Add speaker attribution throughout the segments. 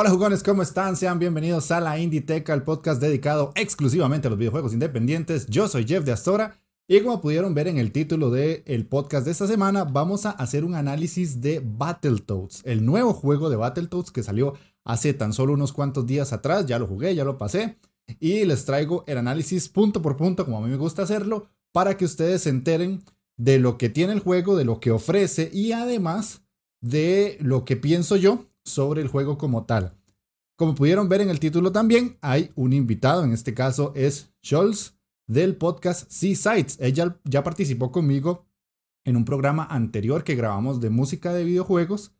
Speaker 1: Hola jugones, ¿cómo están? Sean bienvenidos a la Inditeca, el podcast dedicado exclusivamente a los videojuegos independientes. Yo soy Jeff de Astora y como pudieron ver en el título del podcast de esta semana, vamos a hacer un análisis de Battletoads, el nuevo juego de Battletoads que salió hace tan solo unos cuantos días atrás. Ya lo jugué, ya lo pasé y les traigo el análisis punto por punto, como a mí me gusta hacerlo, para que ustedes se enteren de lo que tiene el juego, de lo que ofrece y además de lo que pienso yo sobre el juego como tal. Como pudieron ver en el título también, hay un invitado, en este caso es Scholz del podcast Seasides. Ella ya participó conmigo en un programa anterior que grabamos de música de videojuegos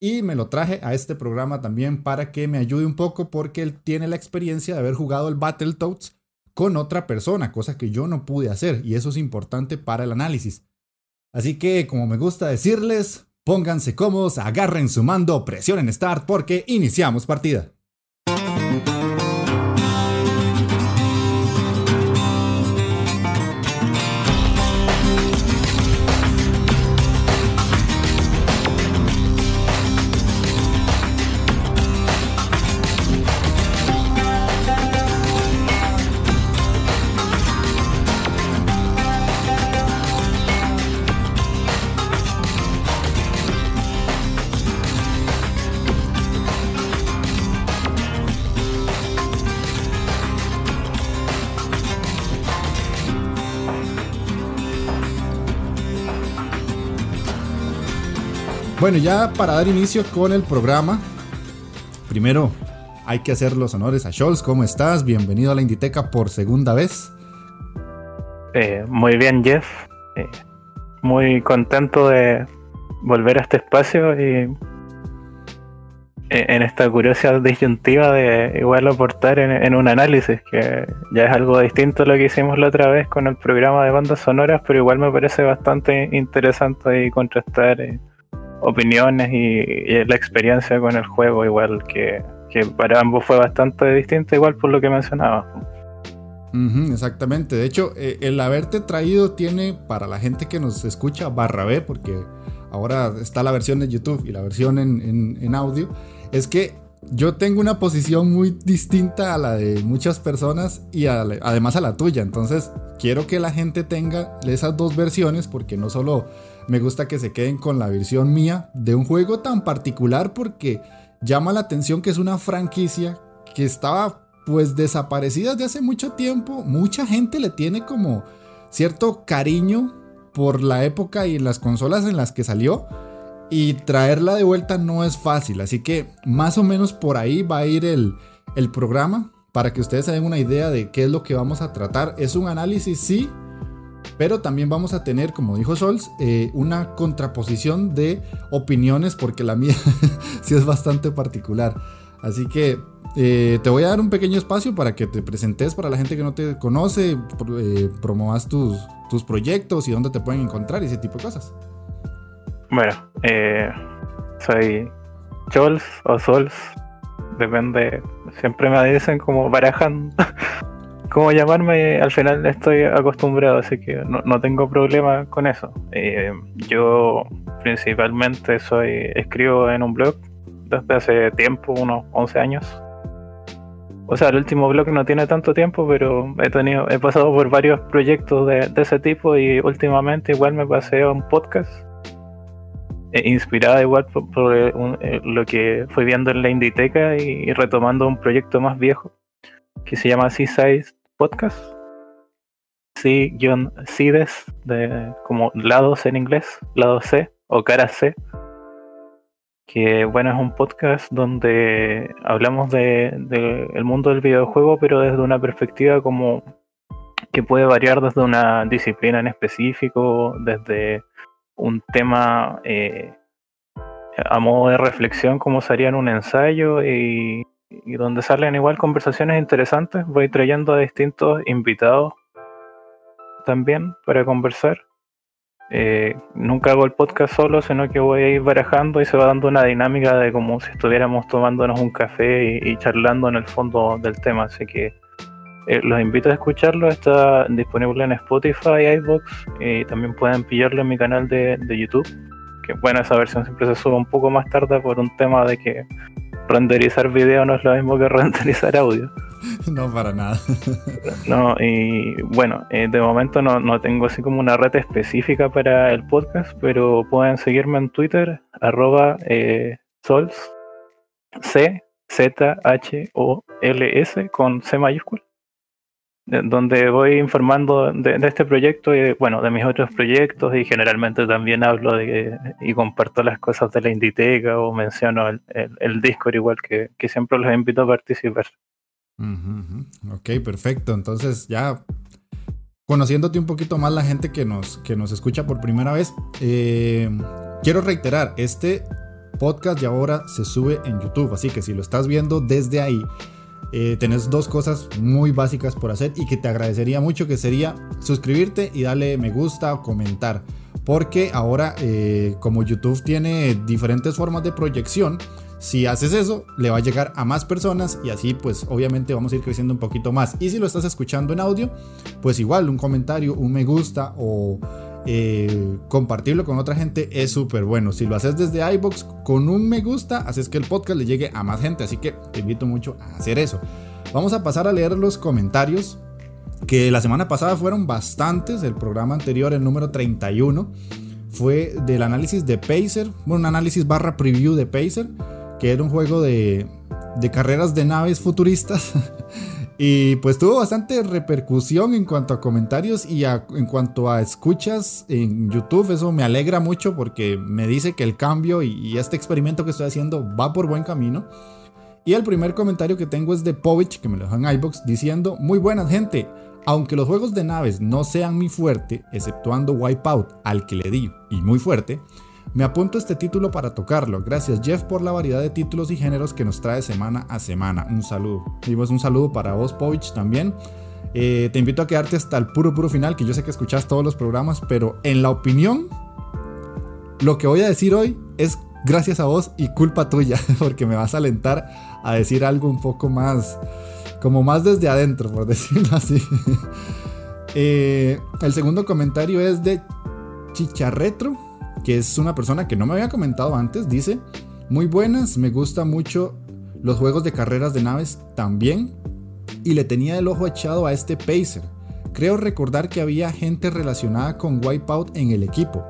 Speaker 1: y me lo traje a este programa también para que me ayude un poco porque él tiene la experiencia de haber jugado el Battletoads con otra persona, cosa que yo no pude hacer y eso es importante para el análisis. Así que, como me gusta decirles, Pónganse cómodos, agarren su mando, presionen Start porque iniciamos partida. Bueno, ya para dar inicio con el programa, primero hay que hacer los honores a Scholz. ¿Cómo estás? Bienvenido a la Inditeca por segunda vez.
Speaker 2: Eh, muy bien, Jeff. Eh, muy contento de volver a este espacio y eh, en esta curiosa disyuntiva de igual aportar en, un análisis, que ya es algo distinto a lo que hicimos la otra vez con el programa de bandas sonoras, pero igual me parece bastante interesante y contrastar opiniones y, la experiencia con el juego, igual que, para ambos fue bastante distinta, igual por lo que mencionaba.
Speaker 1: exactamente, de hecho, eh, el haberte traído tiene para la gente que nos escucha barra B, porque ahora está la versión de YouTube y la versión en, en audio, es que yo tengo una posición muy distinta a la de muchas personas y además a la tuya. Entonces, quiero que la gente tenga esas dos versiones porque no solo me gusta que se queden con la versión mía de un juego tan particular porque llama la atención que es una franquicia que estaba pues desaparecida desde hace mucho tiempo. Mucha gente le tiene como cierto cariño por la época y las consolas en las que salió. Y traerla de vuelta no es fácil. Así que más o menos por ahí va a ir el, el programa. Para que ustedes se una idea de qué es lo que vamos a tratar. Es un análisis, sí, pero también vamos a tener, como dijo Sols, eh, una contraposición de opiniones porque la mía sí es bastante particular. Así que eh, te voy a dar un pequeño espacio para que te presentes para la gente que no te conoce, eh, promovas tus, tus proyectos y dónde te pueden encontrar y ese tipo de cosas.
Speaker 2: Bueno, soy Chols o Sols, depende, siempre me dicen como barajan cómo llamarme, al final estoy acostumbrado, así que no, tengo problema con eso. Eh, yo principalmente soy escribo en un blog desde hace tiempo, unos 11 años. O sea, el último blog no tiene tanto tiempo, pero he tenido, he pasado por varios proyectos de, ese tipo y últimamente igual me pasé a un podcast. Eh, inspirada igual por, eh, lo que fui viendo en la Inditeca y, retomando un proyecto más viejo que se llama Seaside podcast. C-CIDES, de, como lados en inglés, lado C o cara C. Que bueno, es un podcast donde hablamos del de, el mundo del videojuego, pero desde una perspectiva como que puede variar desde una disciplina en específico, desde un tema eh, a modo de reflexión, como sería en un ensayo, y y donde salen igual conversaciones interesantes. Voy trayendo a distintos invitados también para conversar. Eh, nunca hago el podcast solo, sino que voy a ir barajando y se va dando una dinámica de como si estuviéramos tomándonos un café y, charlando en el fondo del tema. Así que eh, los invito a escucharlo. Está disponible en Spotify, iBox y también pueden pillarlo en mi canal de, de YouTube. Que bueno, esa versión siempre se sube un poco más tarde por un tema de que renderizar video no es lo mismo que renderizar audio.
Speaker 1: No, para nada.
Speaker 2: No, y bueno, eh, de momento no, tengo así como una red específica para el podcast, pero pueden seguirme en Twitter, arroba eh, sols, C, Z, H, O, L, S, con C mayúscula donde voy informando de, este proyecto y bueno, de mis otros proyectos y generalmente también hablo de y comparto las cosas de la Inditeca o menciono el, el, Discord igual que, siempre los invito a participar.
Speaker 1: Ok, perfecto. Entonces ya conociéndote un poquito más la gente que nos, que nos escucha por primera vez, eh, quiero reiterar, este podcast ya ahora se sube en YouTube, así que si lo estás viendo desde ahí, eh, tenés dos cosas muy básicas por hacer y que te agradecería mucho, que sería suscribirte y darle me gusta o comentar. Porque ahora, eh, como YouTube tiene diferentes formas de proyección, si haces eso, le va a llegar a más personas y así pues obviamente vamos a ir creciendo un poquito más. Y si lo estás escuchando en audio, pues igual un comentario, un me gusta o eh, compartirlo con otra gente es súper bueno. Si lo haces desde iBox con un me gusta, haces que el podcast le llegue a más gente. Así que te invito mucho a hacer eso. Vamos a pasar a leer los comentarios. Que la semana pasada fueron bastantes. El programa anterior, el número 31, fue del análisis de Pacer. Bueno, un análisis barra preview de Pacer. Que era un juego de, de carreras de naves futuristas. Y pues tuvo bastante repercusión en cuanto a comentarios y en cuanto a escuchas en YouTube. Eso me alegra mucho porque me dice que el cambio y, este experimento que estoy haciendo va por buen camino. Y el primer comentario que tengo es de Povich, que me lo dejó en iBox, diciendo: Muy buena gente. Aunque los juegos de naves no sean mi fuerte, exceptuando Wipeout, al que le di, y muy fuerte, me apunto este título para tocarlo. Gracias Jeff por la variedad de títulos y géneros que nos trae semana a semana. Un saludo. Y un saludo para vos, Povich, también. Eh, te invito a quedarte hasta el puro, puro final, que yo sé que escuchas todos los programas, pero en la opinión, lo que voy a decir hoy es gracias a vos y culpa tuya, porque me vas a alentar a decir algo un poco más, como más desde adentro, por decirlo así. Eh, el segundo comentario es de Chicharretro que es una persona que no me había comentado antes, dice, muy buenas, me gusta mucho los juegos de carreras de naves también, y le tenía el ojo echado a este Pacer. Creo recordar que había gente relacionada con Wipeout en el equipo.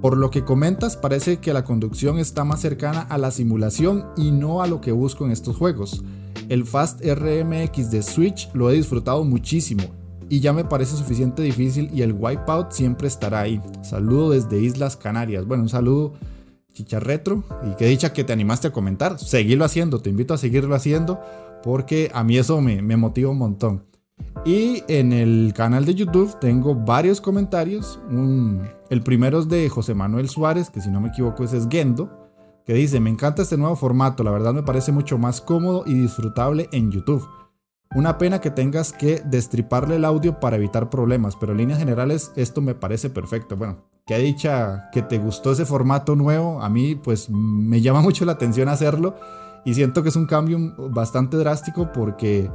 Speaker 1: Por lo que comentas, parece que la conducción está más cercana a la simulación y no a lo que busco en estos juegos. El Fast RMX de Switch lo he disfrutado muchísimo y ya me parece suficiente difícil y el wipeout siempre estará ahí. Saludo desde Islas Canarias. Bueno, un saludo chicharretro y que dicha que te animaste a comentar. Seguirlo haciendo, te invito a seguirlo haciendo porque a mí eso me, motiva un montón. Y en el canal de YouTube tengo varios comentarios. el primero es de José Manuel Suárez, que si no me equivoco es Gendo, que dice, me encanta este nuevo formato, la verdad me parece mucho más cómodo y disfrutable en YouTube. Una pena que tengas que destriparle el audio para evitar problemas, pero en líneas generales esto me parece perfecto. Bueno, que dicha que te gustó ese formato nuevo, a mí pues me llama mucho la atención hacerlo y siento que es un cambio bastante drástico porque,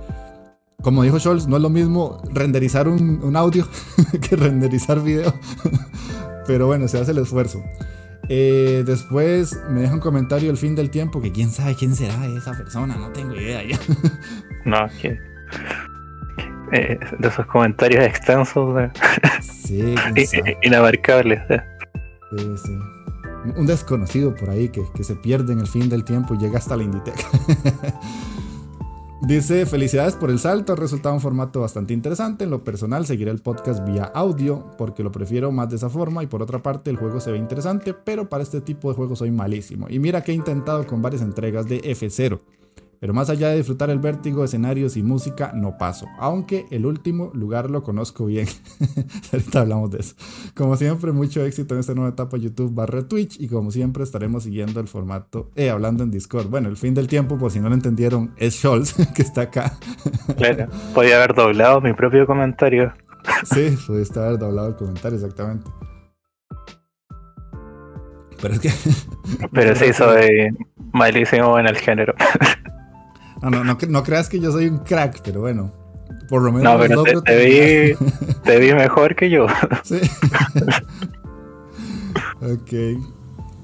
Speaker 1: como dijo Scholz, no es lo mismo renderizar un, audio que renderizar video, pero bueno, se hace el esfuerzo. Eh, después me deja un comentario el fin del tiempo que quién sabe quién será esa persona, no tengo idea ya.
Speaker 2: No, que. Eh, de esos comentarios extensos.
Speaker 1: Sí,
Speaker 2: inabarcables.
Speaker 1: Sí, sí. Un desconocido por ahí que, que, se pierde en el fin del tiempo y llega hasta la Inditex. Dice, felicidades por el salto, ha resultado un formato bastante interesante. En lo personal, seguiré el podcast vía audio porque lo prefiero más de esa forma y por otra parte el juego se ve interesante, pero para este tipo de juegos soy malísimo. Y mira que he intentado con varias entregas de F0 Pero más allá de disfrutar el vértigo, escenarios y música, no paso. Aunque el último lugar lo conozco bien. Ahorita hablamos de eso. Como siempre, mucho éxito en esta nueva etapa YouTube barra Twitch. Y como siempre, estaremos siguiendo el formato, eh, hablando en Discord. Bueno, el fin del tiempo, por si no lo entendieron, es Scholz, que está acá.
Speaker 2: claro, podía haber doblado mi propio comentario.
Speaker 1: sí, pudiste haber doblado el comentario, exactamente. Pero es que.
Speaker 2: Pero sí, soy malísimo en el género.
Speaker 1: No, no, no, creas que yo soy un crack, pero bueno. Por lo menos.
Speaker 2: No, pero te, vi, te vi mejor que yo. Sí.
Speaker 1: ok.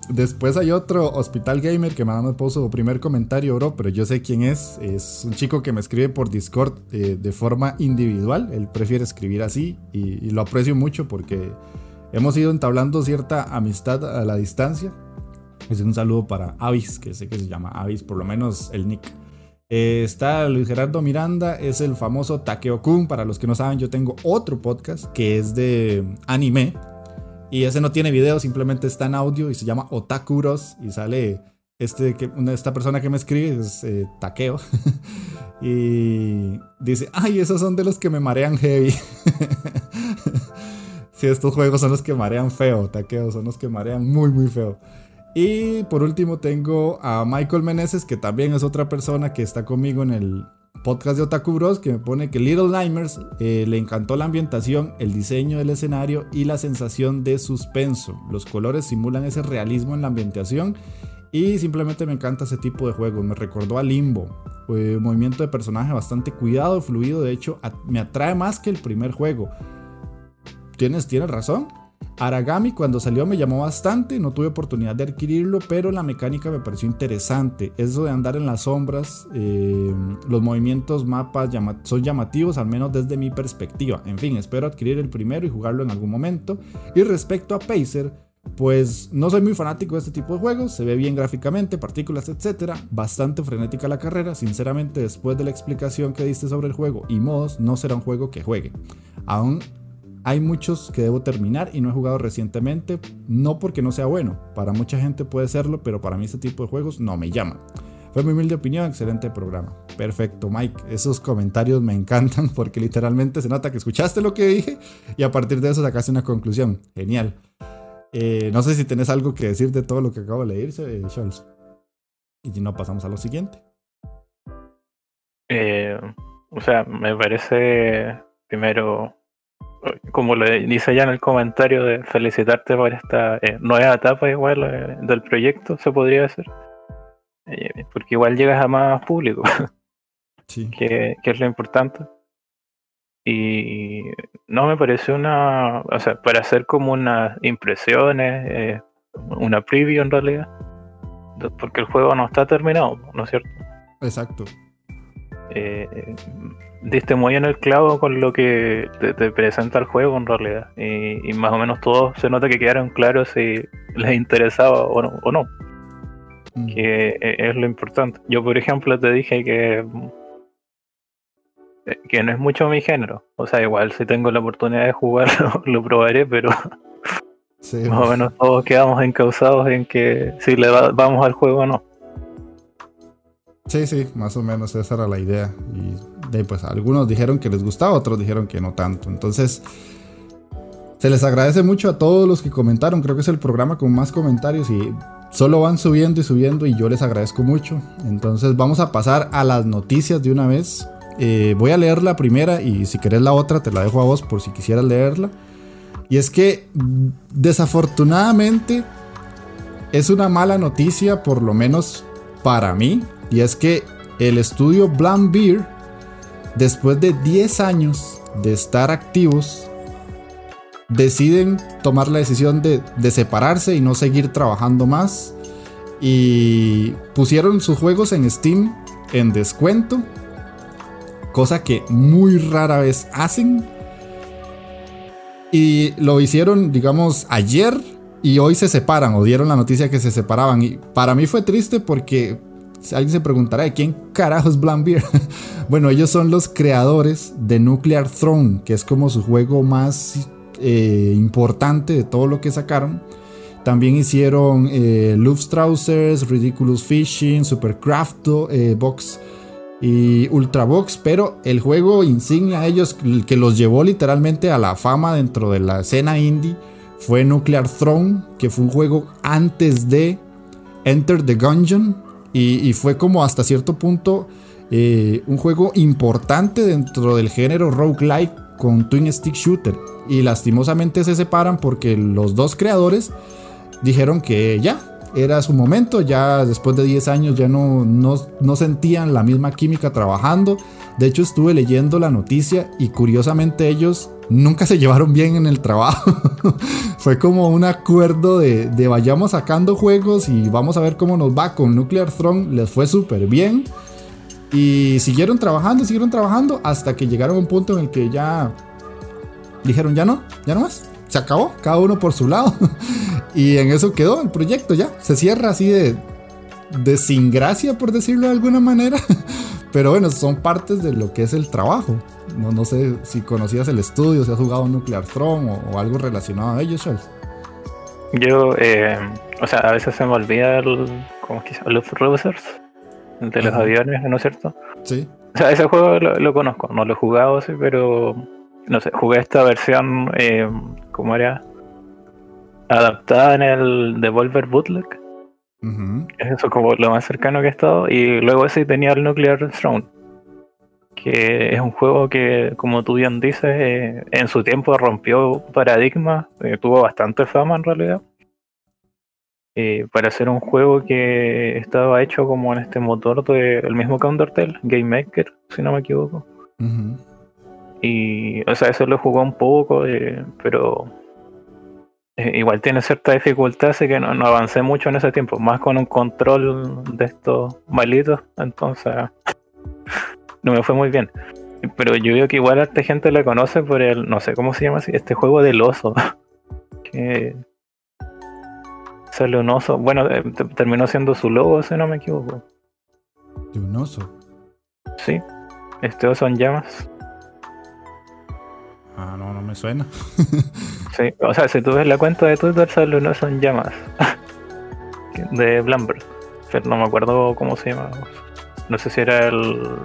Speaker 1: Después hay otro Hospital Gamer que me puso primer comentario, bro, pero yo sé quién es. Es un chico que me escribe por Discord eh, de forma individual. Él prefiere escribir así y, lo aprecio mucho porque hemos ido entablando cierta amistad a la distancia. Es un saludo para Avis, que sé que se llama Avis, por lo menos el nick. Eh, está Luis Gerardo Miranda, es el famoso Takeo Kun. Para los que no saben, yo tengo otro podcast que es de anime. Y ese no tiene video, simplemente está en audio y se llama Otakuros. Y sale este, que, esta persona que me escribe, es eh, Takeo. y dice: Ay, esos son de los que me marean heavy. sí, estos juegos son los que marean feo, Takeo, son los que marean muy, muy feo. Y por último tengo a Michael Meneses, que también es otra persona que está conmigo en el podcast de Otaku Bros, que me pone que Little Nightmares eh, le encantó la ambientación, el diseño del escenario y la sensación de suspenso. Los colores simulan ese realismo en la ambientación y simplemente me encanta ese tipo de juegos. Me recordó a Limbo. un movimiento de personaje bastante cuidado, fluido. De hecho, me atrae más que el primer juego. Tienes, tienes razón. Aragami cuando salió me llamó bastante, no tuve oportunidad de adquirirlo, pero la mecánica me pareció interesante. Eso de andar en las sombras, eh, los movimientos, mapas son llamativos, al menos desde mi perspectiva. En fin, espero adquirir el primero y jugarlo en algún momento. Y respecto a Pacer, pues no soy muy fanático de este tipo de juegos, se ve bien gráficamente, partículas, etc. Bastante frenética la carrera, sinceramente después de la explicación que diste sobre el juego y modos, no será un juego que juegue. Aún hay muchos que debo terminar y no he jugado recientemente, no porque no sea bueno, para mucha gente puede serlo, pero para mí este tipo de juegos no me llaman. Fue mi humilde opinión, excelente programa. Perfecto, Mike. Esos comentarios me encantan porque literalmente se nota que escuchaste lo que dije y a partir de eso sacaste una conclusión. Genial. Eh, no sé si tenés algo que decir de todo lo que acabo de leer, eh, Scholz. Y si no, pasamos a lo siguiente.
Speaker 2: Eh, o sea, me parece primero como le dice ya en el comentario de felicitarte por esta eh, nueva etapa igual eh, del proyecto, se podría decir. Eh, porque igual llegas a más público, que, es lo importante. Y no me parece una, o sea, para hacer como unas impresiones, una preview en realidad, porque el juego no está terminado, ¿no es cierto?
Speaker 1: Exacto.
Speaker 2: Eh, diste muy en el clavo con lo que te, presenta el juego en realidad. Y, más o menos todos se nota que quedaron claros si les interesaba o no. O no. Mm. Que e, es lo importante. Yo, por ejemplo, te dije que, eh, que no es mucho mi género. O sea, igual si tengo la oportunidad de jugarlo, lo probaré, pero más o menos todos quedamos encausados en que si le vamos al juego o no.
Speaker 1: Sí, sí, más o menos esa era la idea. Y de, pues algunos dijeron que les gustaba, otros dijeron que no tanto. Entonces, se les agradece mucho a todos los que comentaron. Creo que es el programa con más comentarios y solo van subiendo y subiendo y yo les agradezco mucho. Entonces vamos a pasar a las noticias de una vez. Eh, voy a leer la primera y si querés la otra te la dejo a vos por si quisieras leerla. Y es que desafortunadamente es una mala noticia, por lo menos para mí, y es que el estudio Bland Beer, después de 10 años de estar activos, deciden tomar la decisión de, separarse y no seguir trabajando más. Y pusieron sus juegos en Steam en descuento. Cosa que muy rara vez hacen. Y lo hicieron, digamos, ayer. Y hoy se separan o dieron la noticia que se separaban. Y para mí fue triste porque Alguien se preguntará de quién carajo es Beer. bueno, ellos son los creadores de Nuclear Throne, que es como su juego más eh, importante de todo lo que sacaron. También hicieron eh, Luftstrausers, Ridiculous Fishing, Supercrafto, eh, Box y Ultrabox, pero el juego insignia a ellos que los llevó literalmente a la fama dentro de la escena indie fue Nuclear Throne, que fue un juego antes de Enter the Gungeon y, fue como hasta cierto punto eh, un juego importante dentro del género roguelike con Twin Stick Shooter. Y lastimosamente se separan porque los dos creadores dijeron que ya, era su momento, ya después de 10 años ya no, no, sentían la misma química trabajando. De hecho estuve leyendo la noticia y curiosamente ellos nunca se llevaron bien en el trabajo. Fue como un acuerdo de, de, vayamos sacando juegos y vamos a ver cómo nos va con Nuclear Throne. Les fue súper bien. Y siguieron trabajando, siguieron trabajando hasta que llegaron a un punto en el que ya dijeron ya no, ya no más se acabó, cada uno por su lado. y en eso quedó el proyecto ya. Se cierra así de, de sin gracia, por decirlo de alguna manera. Pero bueno, son partes de lo que es el trabajo. No, no sé si conocías el estudio, si has jugado Nuclear Throne o, algo relacionado a ello, Charles.
Speaker 2: Yo, eh, o sea, a veces se me olvida el, ¿cómo es que Los Rousers, de los aviones, ¿no es cierto?
Speaker 1: Sí.
Speaker 2: O sea, ese juego lo, lo conozco, no lo he jugado, sí, pero no sé, jugué esta versión, eh, ¿cómo era? Adaptada en el Devolver Bootleg. Es eso como lo más cercano que he estado. Y luego ese tenía el Nuclear Throne. Que es un juego que, como tú bien dices, eh, en su tiempo rompió paradigma. Eh, tuvo bastante fama en realidad. Eh, para hacer un juego que estaba hecho como en este motor del mismo Countertale, Game Maker, si no me equivoco. Y, o sea, eso lo jugó un poco, pero eh, igual tiene cierta dificultad, así que no, avancé mucho en ese tiempo, más con un control de estos malitos, entonces no me fue muy bien. Pero yo veo que igual a esta gente le conoce por el, no sé cómo se llama así, este juego del oso. que sale un oso. Bueno, eh, terminó siendo su logo, si no me equivoco.
Speaker 1: ¿De un oso?
Speaker 2: Sí, este oso en llamas.
Speaker 1: Ah, no, no me suena.
Speaker 2: sí, o sea, si tú ves la cuenta de Twitter, solo no son llamas. de Blumberg. Pero no me acuerdo cómo se llama. No sé si era el.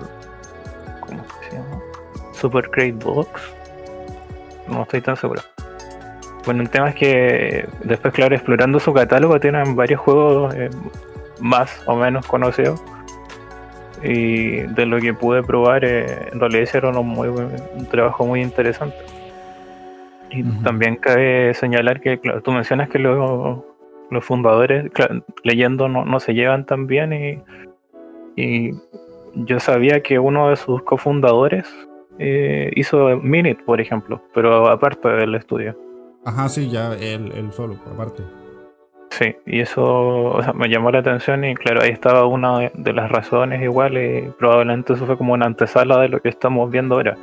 Speaker 2: ¿Cómo se llama? Super Great Box. No estoy tan seguro. Bueno, el tema es que después, claro, explorando su catálogo, tienen varios juegos eh, más o menos conocidos y de lo que pude probar, eh, en realidad hicieron un, muy, un trabajo muy interesante. Y también cabe señalar que, claro, tú mencionas que los, los fundadores, leyendo, no, no, se llevan tan bien y, y, yo sabía que uno de sus cofundadores eh, hizo Minute, por ejemplo, pero aparte del estudio.
Speaker 1: Ajá, sí, ya él, él solo, aparte.
Speaker 2: Sí, y eso me llamó la atención y claro, ahí estaba una de las razones igual y probablemente eso fue como una antesala de lo que estamos viendo ahora.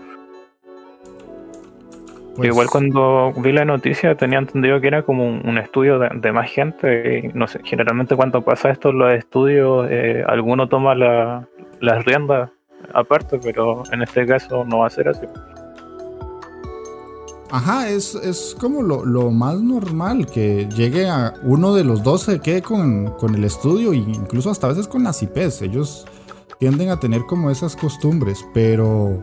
Speaker 2: Pues igual cuando vi la noticia tenía entendido que era como un, estudio de, más gente y no sé, generalmente cuando pasa esto en los estudios eh, alguno toma la, las riendas aparte, pero en este caso no va a ser así.
Speaker 1: Ajá, es, como lo, más normal que llegue a uno de los dos se quede con, el estudio e incluso hasta a veces con las IPs. Ellos tienden a tener como esas costumbres, pero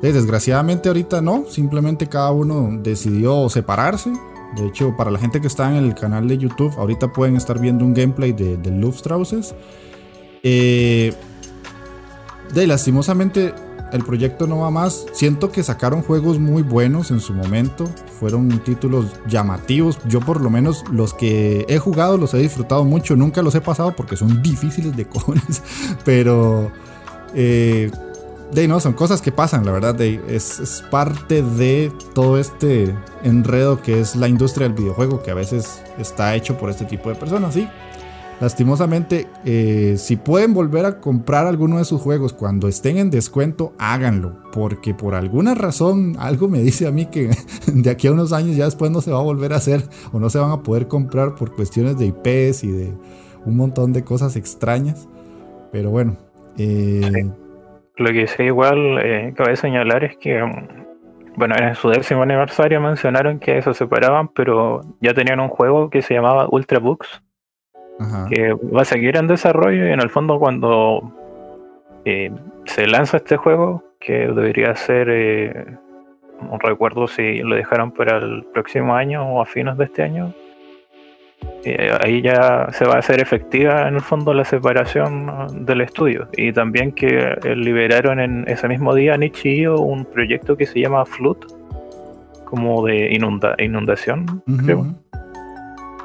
Speaker 1: eh, desgraciadamente ahorita no, simplemente cada uno decidió separarse. De hecho, para la gente que está en el canal de YouTube, ahorita pueden estar viendo un gameplay de, de Luftstrauses. Eh, de lastimosamente el proyecto no va más. Siento que sacaron juegos muy buenos en su momento. Fueron títulos llamativos. Yo por lo menos los que he jugado los he disfrutado mucho. Nunca los he pasado porque son difíciles de cojones. Pero... Eh, de no, son cosas que pasan, la verdad. es, es, parte de todo este enredo que es la industria del videojuego, que a veces está hecho por este tipo de personas, ¿sí? Lastimosamente, eh, si pueden volver a comprar alguno de sus juegos cuando estén en descuento, háganlo. Porque por alguna razón algo me dice a mí que de aquí a unos años ya después no se va a volver a hacer o no se van a poder comprar por cuestiones de IPs y de un montón de cosas extrañas. Pero bueno. Eh,
Speaker 2: Lo que sé igual, eh, cabe señalar es que um, bueno, en su décimo aniversario mencionaron que se separaban, pero ya tenían un juego que se llamaba Ultra Books, que va a seguir en desarrollo y en el fondo cuando eh, se lanza este juego, que debería ser, eh, no recuerdo si lo dejaron para el próximo año o a fines de este año, eh, ahí ya se va a hacer efectiva en el fondo la separación del estudio. Y también que liberaron en ese mismo día Nichio un proyecto que se llama Flood, como de inunda inundación, creo.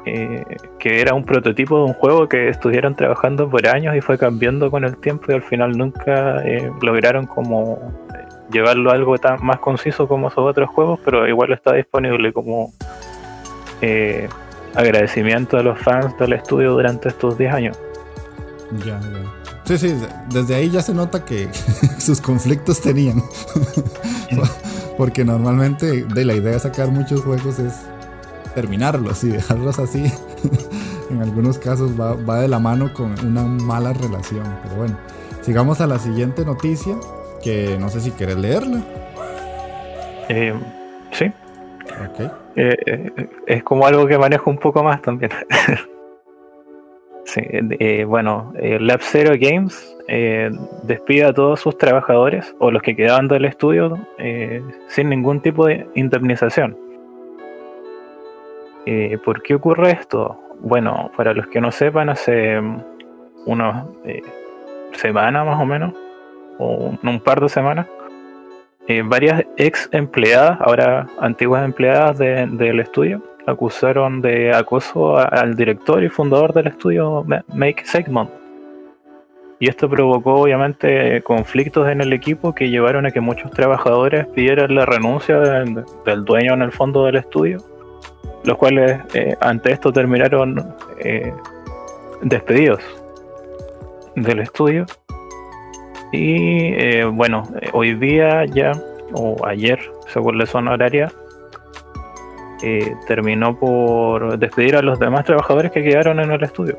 Speaker 2: Eh, que era un prototipo de un juego que estuvieron trabajando por años y fue cambiando con el tiempo y al final nunca eh, lograron como llevarlo a algo tan más conciso como esos otros juegos, pero igual está disponible como agradecimiento a los fans del estudio durante estos 10 años.
Speaker 1: Ya, ya. Sí, sí, desde ahí ya se nota que sus conflictos tenían. Porque normalmente de la idea de sacar muchos juegos es terminarlos y dejarlos así. en algunos casos va, va, de la mano con una mala relación. Pero bueno, sigamos a la siguiente noticia, que no sé si quieres leerla.
Speaker 2: Eh, sí. Ok. Eh, eh, es como algo que manejo un poco más también. sí, bueno, Lab Zero Games despide a todos sus trabajadores o los que quedaban del estudio sin ningún tipo de indemnización. ¿Por qué ocurre esto? Bueno, para los que no sepan, hace unas semanas más o menos, o un par de semanas, eh, varias ex empleadas, ahora antiguas empleadas del estudio, acusaron de acoso al director y fundador del estudio Make Segment. Y esto provocó obviamente conflictos en el equipo que llevaron a que muchos trabajadores pidieran la renuncia del, dueño en el fondo del estudio, los cuales eh, ante esto terminaron eh, despedidos del estudio y eh, bueno, hoy día ya, o ayer, según la zona horaria, terminó por despedir a los demás trabajadores que quedaron en el estudio.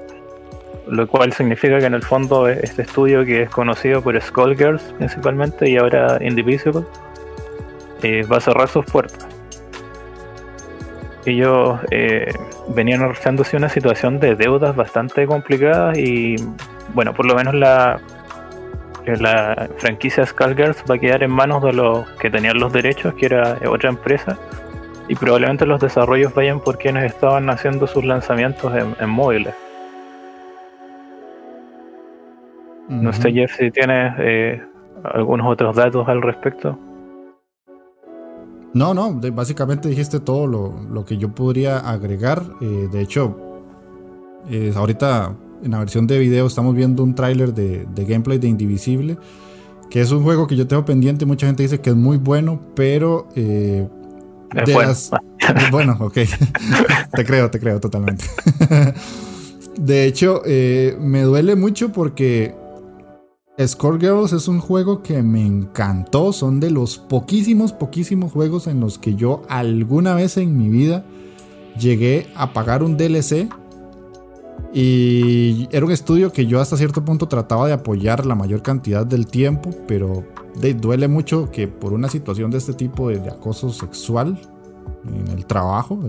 Speaker 2: Lo cual significa que en el fondo este estudio que es conocido por Skullgirls principalmente y ahora Indivisible va a cerrar sus puertas. Ellos venían arrastrándose una situación de deudas bastante complicada y bueno, por lo menos la, la franquicia Skullgirls va a quedar en manos de los que tenían los derechos, que era otra empresa, y probablemente los desarrollos vayan por quienes estaban haciendo sus lanzamientos en, móviles. No sé, Jeff, si tienes eh, algunos otros datos al respecto.
Speaker 1: No, no, básicamente dijiste todo lo, que yo podría agregar. Eh, de hecho, eh, ahorita en la versión de video estamos viendo un tráiler de, gameplay de Indivisible, que es un juego que yo tengo pendiente. Mucha gente dice que es muy bueno, pero... Eh, bueno. ok. te creo, te creo totalmente. de hecho, eh, me duele mucho porque Girls es un juego que me encantó. Son de los poquísimos, poquísimos juegos en los que yo alguna vez en mi vida llegué a pagar un DLC y era un estudio que yo hasta cierto punto trataba de apoyar la mayor cantidad del tiempo, pero duele mucho que por una situación de este tipo de, acoso sexual en el trabajo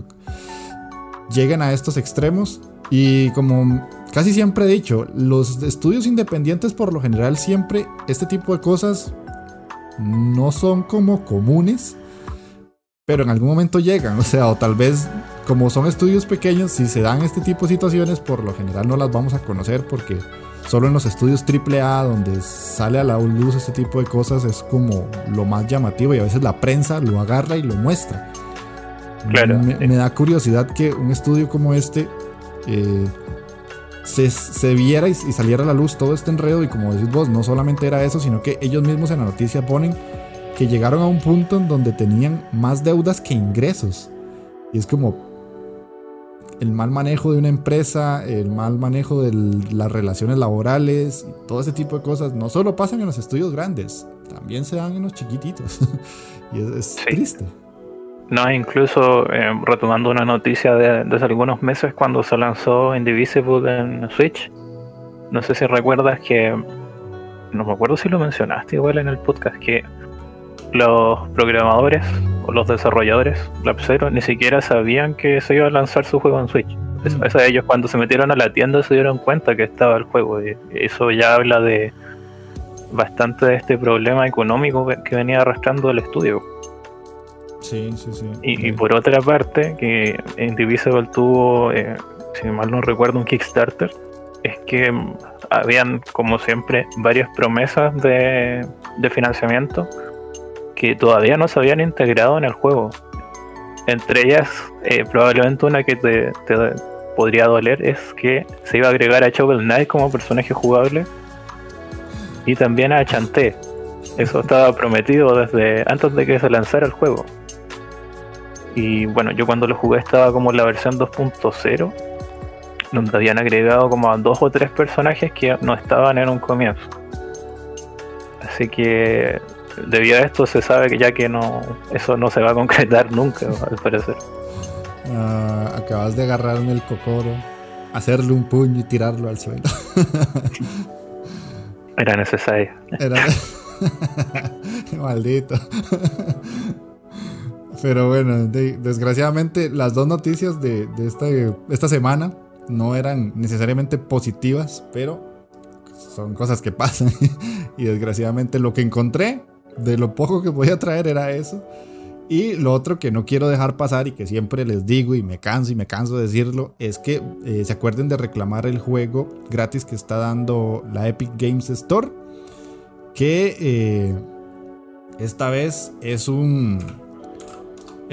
Speaker 1: lleguen a estos extremos. Y como casi siempre he dicho, los estudios independientes por lo general siempre este tipo de cosas no son como comunes, pero en algún momento llegan, o sea, o tal vez como son estudios pequeños, si se dan este tipo de situaciones, por lo general no las vamos a conocer porque solo en los estudios AAA donde sale a la luz este tipo de cosas es como lo más llamativo y a veces la prensa lo agarra y lo muestra. Claro. Me, da curiosidad que un estudio como este eh, se, viera y, y, saliera a la luz todo este enredo y como decís vos, no solamente era eso, sino que ellos mismos en la noticia ponen que llegaron a un punto en donde tenían más deudas que ingresos. Y es como, el mal manejo de una empresa, el mal manejo de las relaciones laborales, todo ese tipo de cosas, no solo pasan en los estudios grandes, también se dan en los chiquititos. y es, triste.
Speaker 2: No, incluso eh, retomando una noticia de, de, hace algunos meses cuando se lanzó Indivisible en Switch, no sé si recuerdas que, no me acuerdo si lo mencionaste igual en el podcast, que los programadores o los desarrolladores, Lab Zero, ni siquiera sabían que se iba a lanzar su juego en Switch. Mm. Eso, ellos cuando se metieron a la tienda se dieron cuenta que estaba el juego. Y eso ya habla de bastante de este problema económico que venía arrastrando el estudio.
Speaker 1: Sí, sí, sí.
Speaker 2: Y, por otra parte, que Indivisible tuvo, eh, si mal no recuerdo, un Kickstarter, es que habían, como siempre, varias promesas de, financiamiento que todavía no se habían integrado en el juego. Entre ellas, eh, probablemente una que te, podría doler es que se iba a agregar a Shovel Knight como personaje jugable y también a Chanté. Eso estaba prometido desde antes de que se lanzara el juego. Y bueno, yo cuando lo jugué estaba como en la versión 2.0, donde habían agregado como a dos o tres personajes que no estaban en un comienzo. Así que debido a esto se sabe que ya que no eso no se va a concretar nunca, al parecer.
Speaker 1: Ah, acabas de agarrarme el cocoro, hacerle un puño y tirarlo al suelo.
Speaker 2: Era necesario. Era...
Speaker 1: Maldito. Pero bueno, desgraciadamente las dos noticias de, esta, semana no eran necesariamente positivas, pero son cosas que pasan. y desgraciadamente lo que encontré de lo poco que voy a traer era eso. Y lo otro que no quiero dejar pasar y que siempre les digo y me canso y me canso de decirlo es que eh, se acuerden de reclamar el juego gratis que está dando la Epic Games Store. Que eh, esta vez es un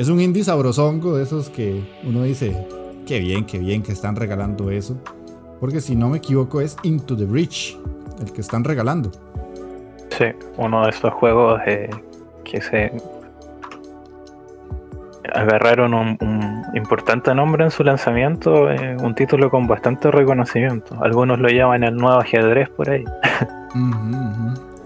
Speaker 1: es un indie sabrosongo de esos que uno dice, qué bien, qué bien que están regalando eso. Porque si no me equivoco es Into the Breach, el que están regalando.
Speaker 2: Sí, uno de esos juegos eh, que se agarraron un, importante nombre en su lanzamiento, eh, un título con bastante reconocimiento. Algunos lo llaman el nuevo ajedrez por ahí.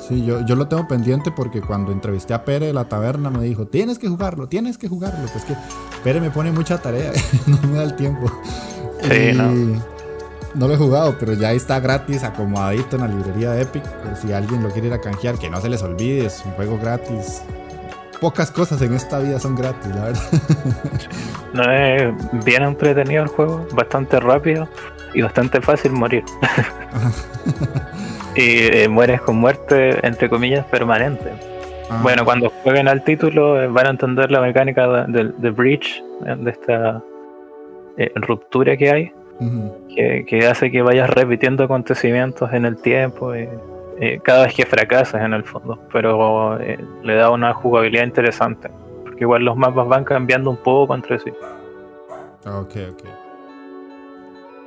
Speaker 1: Sí, yo, yo lo tengo pendiente porque cuando entrevisté a Pere de la taberna me dijo, tienes que jugarlo, tienes que jugarlo. Pues que Pere me pone mucha tarea, no me da el tiempo.
Speaker 2: Sí, no.
Speaker 1: No lo he jugado, pero ya está gratis, acomodadito en la librería de Epic. Por si alguien lo quiere ir a canjear, que no se les olvide, es un juego gratis. Pocas cosas en esta vida son gratis, la verdad.
Speaker 2: No es bien entretenido el juego, bastante rápido y bastante fácil morir. y eh, mueres con muerte, entre comillas, permanente. Ah. Bueno, cuando jueguen al título eh, van a entender la mecánica de, de, Breach, eh, de esta ruptura que hay, que, hace que vayas repitiendo acontecimientos en el tiempo, cada vez que fracasas en el fondo, pero le da una jugabilidad interesante, porque igual los mapas van cambiando un poco entre sí.
Speaker 1: Ok, ok.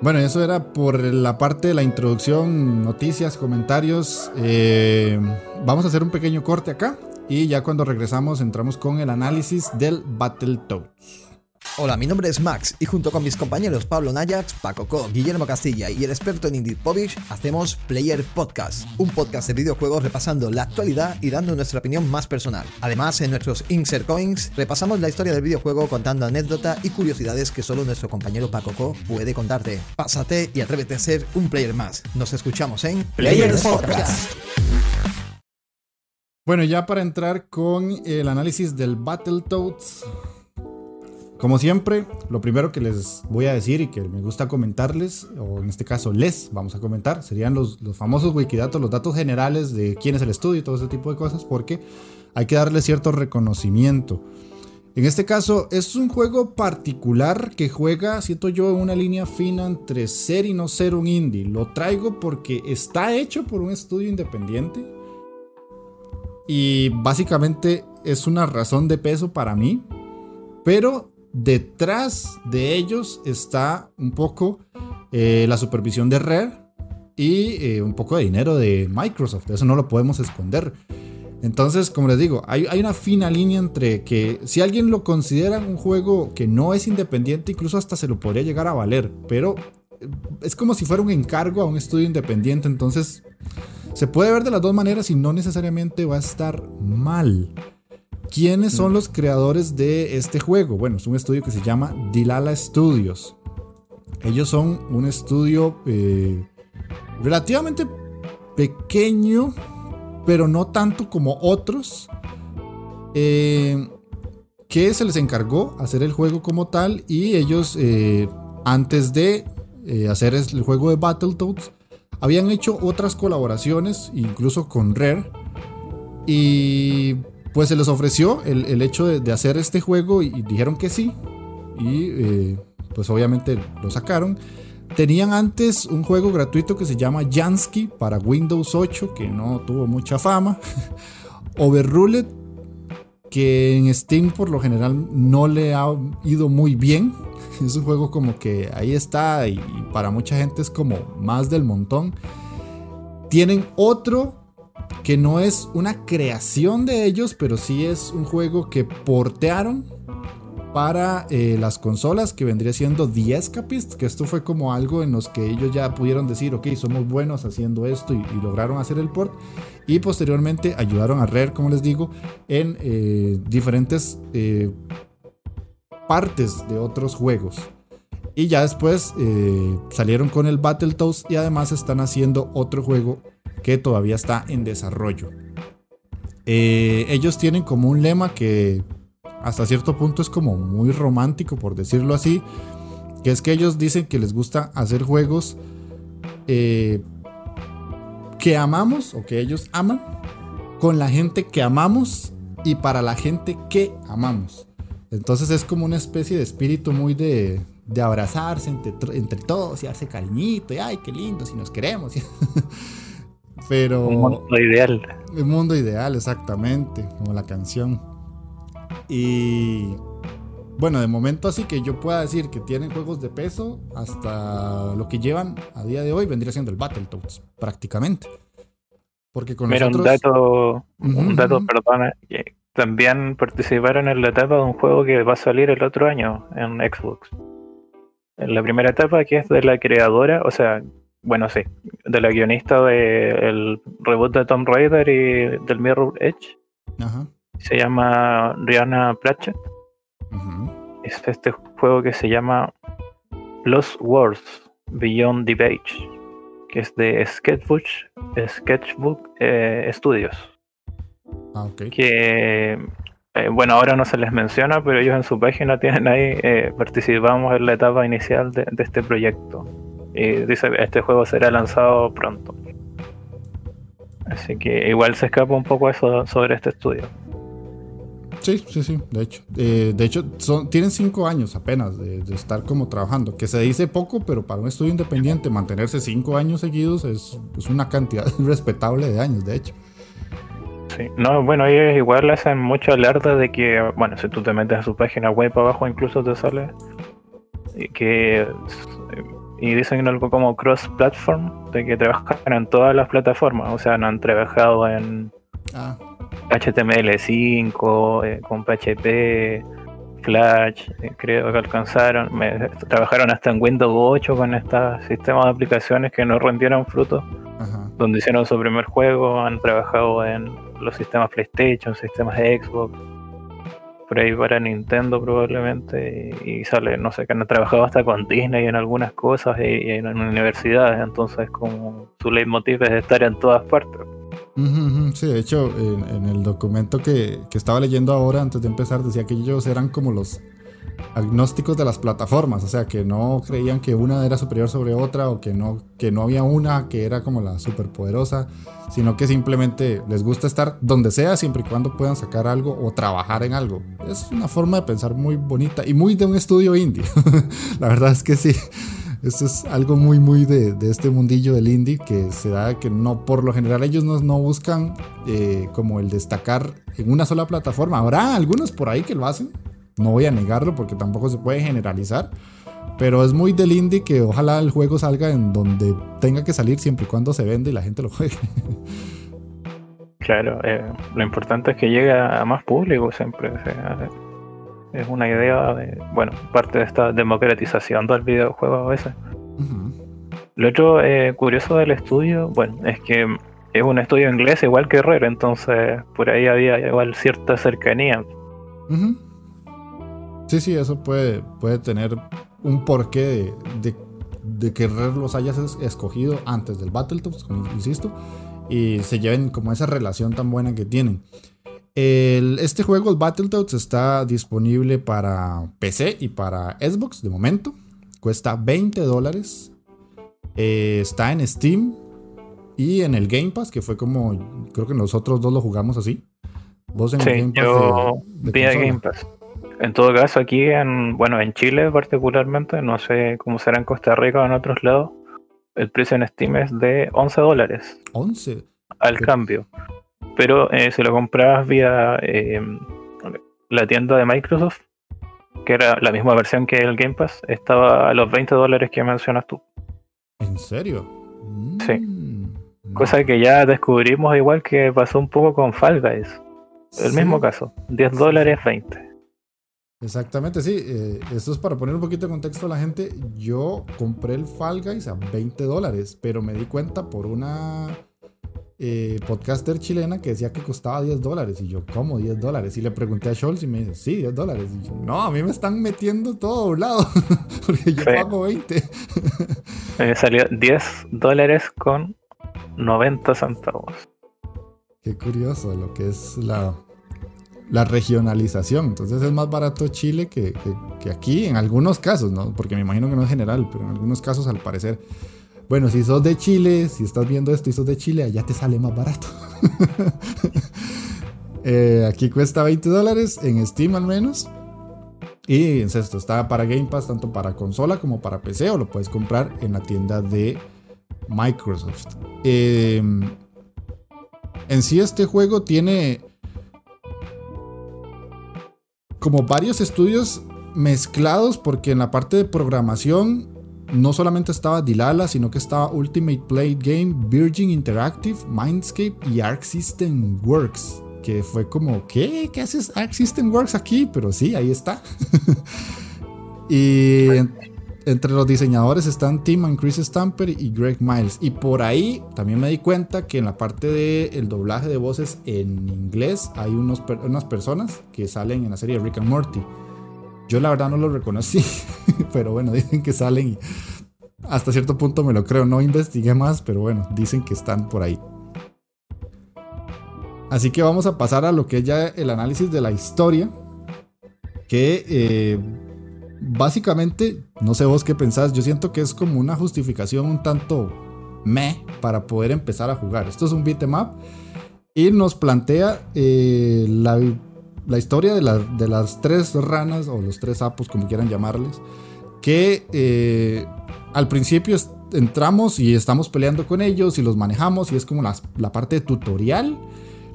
Speaker 1: Bueno, eso era por la parte de la introducción, noticias, comentarios. Eh, vamos a hacer un pequeño corte acá y ya cuando regresamos entramos con el análisis del Battletoads.
Speaker 3: Hola, mi nombre es Max y junto con mis compañeros Pablo Nayax, Paco Co, Guillermo Castilla y el experto en Indie Publish, hacemos Player Podcast, un podcast de videojuegos repasando la actualidad y dando nuestra opinión más personal. Además, en nuestros Insert Coins repasamos la historia del videojuego contando anécdotas y curiosidades que solo nuestro compañero Paco Co puede contarte. Pásate y atrévete a ser un player más. Nos escuchamos en Player Podcast.
Speaker 1: Bueno, ya para entrar con el análisis del Battletoads como siempre, lo primero que les voy a decir y que me gusta comentarles, o en este caso les vamos a comentar, serían los, famosos wikidatos, los datos generales de quién es el estudio y todo ese tipo de cosas, porque hay que darle cierto reconocimiento. En este caso, es un juego particular que juega, siento yo, una línea fina entre ser y no ser un indie. Lo traigo porque está hecho por un estudio independiente. Y básicamente es una razón de peso para mí. Pero Detrás de ellos está un poco eh, la supervisión de Rare y eh, un poco de dinero de Microsoft. Eso no lo podemos esconder. Entonces, como les digo, hay, una fina línea entre que si alguien lo considera un juego que no es independiente, incluso hasta se lo podría llegar a valer. Pero eh, es como si fuera un encargo a un estudio independiente. Entonces, se puede ver de las dos maneras y no necesariamente va a estar mal. ¿Quiénes son los creadores de este juego? Bueno, es un estudio que se llama Dilala Studios. Ellos son un estudio eh, relativamente pequeño, pero no tanto como otros. eh, que se les encargó hacer el juego como tal y ellos eh, antes de eh, hacer el juego de Battletoads habían hecho otras colaboraciones, incluso con Rare, y pues se les ofreció el, hecho de, hacer este juego y, dijeron que sí, y pues obviamente lo sacaron. Tenían antes un juego gratuito que se llama Jansky para Windows 8, que no tuvo mucha fama. Overruled, que en Steam por lo general no le ha ido muy bien. Es un juego como que ahí está y, para mucha gente es como más del montón. Tienen otro que no es una creación de ellos, pero sí es un juego que portearon para eh, las consolas que vendría siendo The Escapist, que esto fue como algo en los que ellos ya pudieron decir, ok, somos buenos haciendo esto y, lograron hacer el port. Y posteriormente ayudaron a Rare, como les digo, en eh, diferentes eh, partes de otros juegos. Y ya después salieron con el Battletoads y además están haciendo otro juego que todavía está en desarrollo. ellos tienen como un lema que hasta cierto punto es como muy romántico, por decirlo así, que es que ellos dicen que les gusta hacer juegos eh, que amamos o que ellos aman con la gente que amamos y para la gente que amamos. Entonces es como una especie de espíritu muy de, de abrazarse entre, entre, todos y hace cariñito y ay, qué lindo, si nos queremos. Pero...
Speaker 2: Un mundo ideal.
Speaker 1: Un mundo ideal, exactamente, como la canción. Y bueno, de momento así que yo pueda decir que tienen juegos de peso, hasta lo que llevan a día de hoy vendría siendo el Battletoads, prácticamente. Porque con
Speaker 2: Mira, un dato, un dato, perdona, que también participaron en la etapa de un juego que va a salir el otro año en Xbox. En la primera etapa, que es de la creadora, o sea, bueno, sí, de la guionista del reboot de Tomb Raider y del Mirror Edge. Ajá se llama Rihanna Pratchett. Es este juego que se llama Lost Wars Beyond the Page, que es de Sketchbook, Sketchbook eh, Studios. Ah, que, eh, bueno, ahora no se les menciona, pero ellos en su página tienen ahí, eh, participamos en la etapa inicial de, de este proyecto. Y dice, este juego será lanzado pronto. Así que igual se escapa un poco eso sobre este estudio.
Speaker 1: Sí, sí, sí, de hecho. Eh, de hecho, son, tienen cinco años apenas de, estar como trabajando, que se dice poco, pero para un estudio independiente mantenerse cinco años seguidos es, una cantidad respetable de años, de hecho.
Speaker 2: Sí, no, bueno, ellos igual hacen mucho alerta de que, bueno, si tú te metes a su página web abajo incluso te sale que y dicen algo como cross platform, de que trabajan en todas las plataformas, o sea, no han trabajado en ah. HTML5, eh, con PHP, Flash, eh, creo que alcanzaron, trabajaron hasta en Windows 8 con estos sistemas de aplicaciones que no rendieron frutos, donde hicieron su primer juego, han trabajado en los sistemas PlayStation, sistemas de Xbox, por ahí para Nintendo probablemente, y, sale, no sé, que han trabajado hasta con Disney en algunas cosas y, en universidades, entonces como su leitmotiv es estar en todas partes.
Speaker 1: Sí, de hecho, en, el documento que, estaba leyendo ahora, antes de empezar, decía que ellos eran como los agnósticos de las plataformas, o sea, que no creían que una era superior sobre otra o que no, que no había una que era como la superpoderosa, sino que simplemente les gusta estar donde sea siempre y cuando puedan sacar algo o trabajar en algo. Es una forma de pensar muy bonita y muy de un estudio indie. la verdad es que sí. Esto es algo muy, muy de, este mundillo del indie que se da que no, por lo general ellos no, buscan eh, como el destacar en una sola plataforma. Habrá algunos por ahí que lo hacen, no voy a negarlo porque tampoco se puede generalizar. Pero es muy del indie que ojalá el juego salga en donde tenga que salir siempre y cuando se vende y la gente lo juegue.
Speaker 2: Claro, eh, lo importante es que llegue a más público siempre. O sea, es una idea de, bueno, parte de esta democratización del videojuego a veces. Lo otro eh, curioso del estudio, bueno, es que es un estudio inglés igual que Rare, entonces por ahí había igual cierta cercanía.
Speaker 1: Sí, sí, eso puede, puede tener un porqué de, de, que Rare los hayas escogido antes del Battletoads, insisto, y se lleven como esa relación tan buena que tienen. este juego, el Battletoads, está disponible para PC y para Xbox de momento. Cuesta 20 dólares. Eh, está en Steam y en el Game Pass, que fue como, creo que nosotros dos lo jugamos así.
Speaker 2: Vos en el Game Pass yo Game Pass. En todo caso, aquí en, bueno, en Chile particularmente, no sé cómo será en Costa Rica o en otros lados, el precio en Steam es de 11 dólares.
Speaker 1: 11.
Speaker 2: Al cambio. Pero eh, si lo comprabas vía eh, la tienda de Microsoft, que era la misma versión que el Game Pass, estaba a los 20 dólares que mencionas tú.
Speaker 1: ¿En serio?
Speaker 2: Sí. Mm, Cosa que ya descubrimos igual que pasó un poco con Fall Guys. El mismo caso, 10 dólares 20.
Speaker 1: Exactamente, sí. Eh, esto es para poner un poquito de contexto a la gente. Yo compré el Fall Guys a 20 dólares, pero me di cuenta por una eh, podcaster chilena que decía que costaba 10 dólares. Y yo, ¿cómo 10 dólares? Y le pregunté a Scholz y me dice, sí, 10 dólares. Y yo, no, a mí me están metiendo todo a un lado, porque yo pago 20.
Speaker 2: me salió 10 dólares con 90 centavos.
Speaker 1: Qué curioso lo que es la la regionalización. Entonces es más barato Chile que, aquí, en algunos casos, ¿no? Porque me imagino que no es general, pero en algunos casos al parecer. Bueno, si sos de Chile, si estás viendo esto y sos de Chile, allá te sale más barato. Eh, aquí cuesta 20 dólares, en Steam al menos. Y esto está para Game Pass, tanto para consola como para PC, o lo puedes comprar en la tienda de Microsoft. Eh, en sí, este juego tiene como varios estudios mezclados porque en la parte de programación no solamente estaba Dilala, sino que estaba Ultimate Play Game, Virgin Interactive, Mindscape y Arc System Works. Que fue como, ¿qué? ¿Qué haces Arc System Works aquí? Pero sí, ahí está. y entre los diseñadores están Tim Chris Stamper y Greg Miles. Y por ahí también me di cuenta que en la parte del doblaje de voces en inglés hay unos, unas personas que salen en la serie Rick and Morty. Yo la verdad no lo reconocí, pero bueno, dicen que salen hasta cierto punto me lo creo. No investigué más, pero bueno, dicen que están por ahí. Así que vamos a pasar a lo que es ya el análisis de la historia. Que eh, básicamente, no sé vos qué pensás, yo siento que es como una justificación un tanto me para poder empezar a jugar. Esto es un beat'em y nos plantea eh, la, historia de, de, las tres ranas o los tres sapos, como quieran llamarles, que eh, al principio entramos y estamos peleando con ellos y los manejamos y es como la, parte tutorial.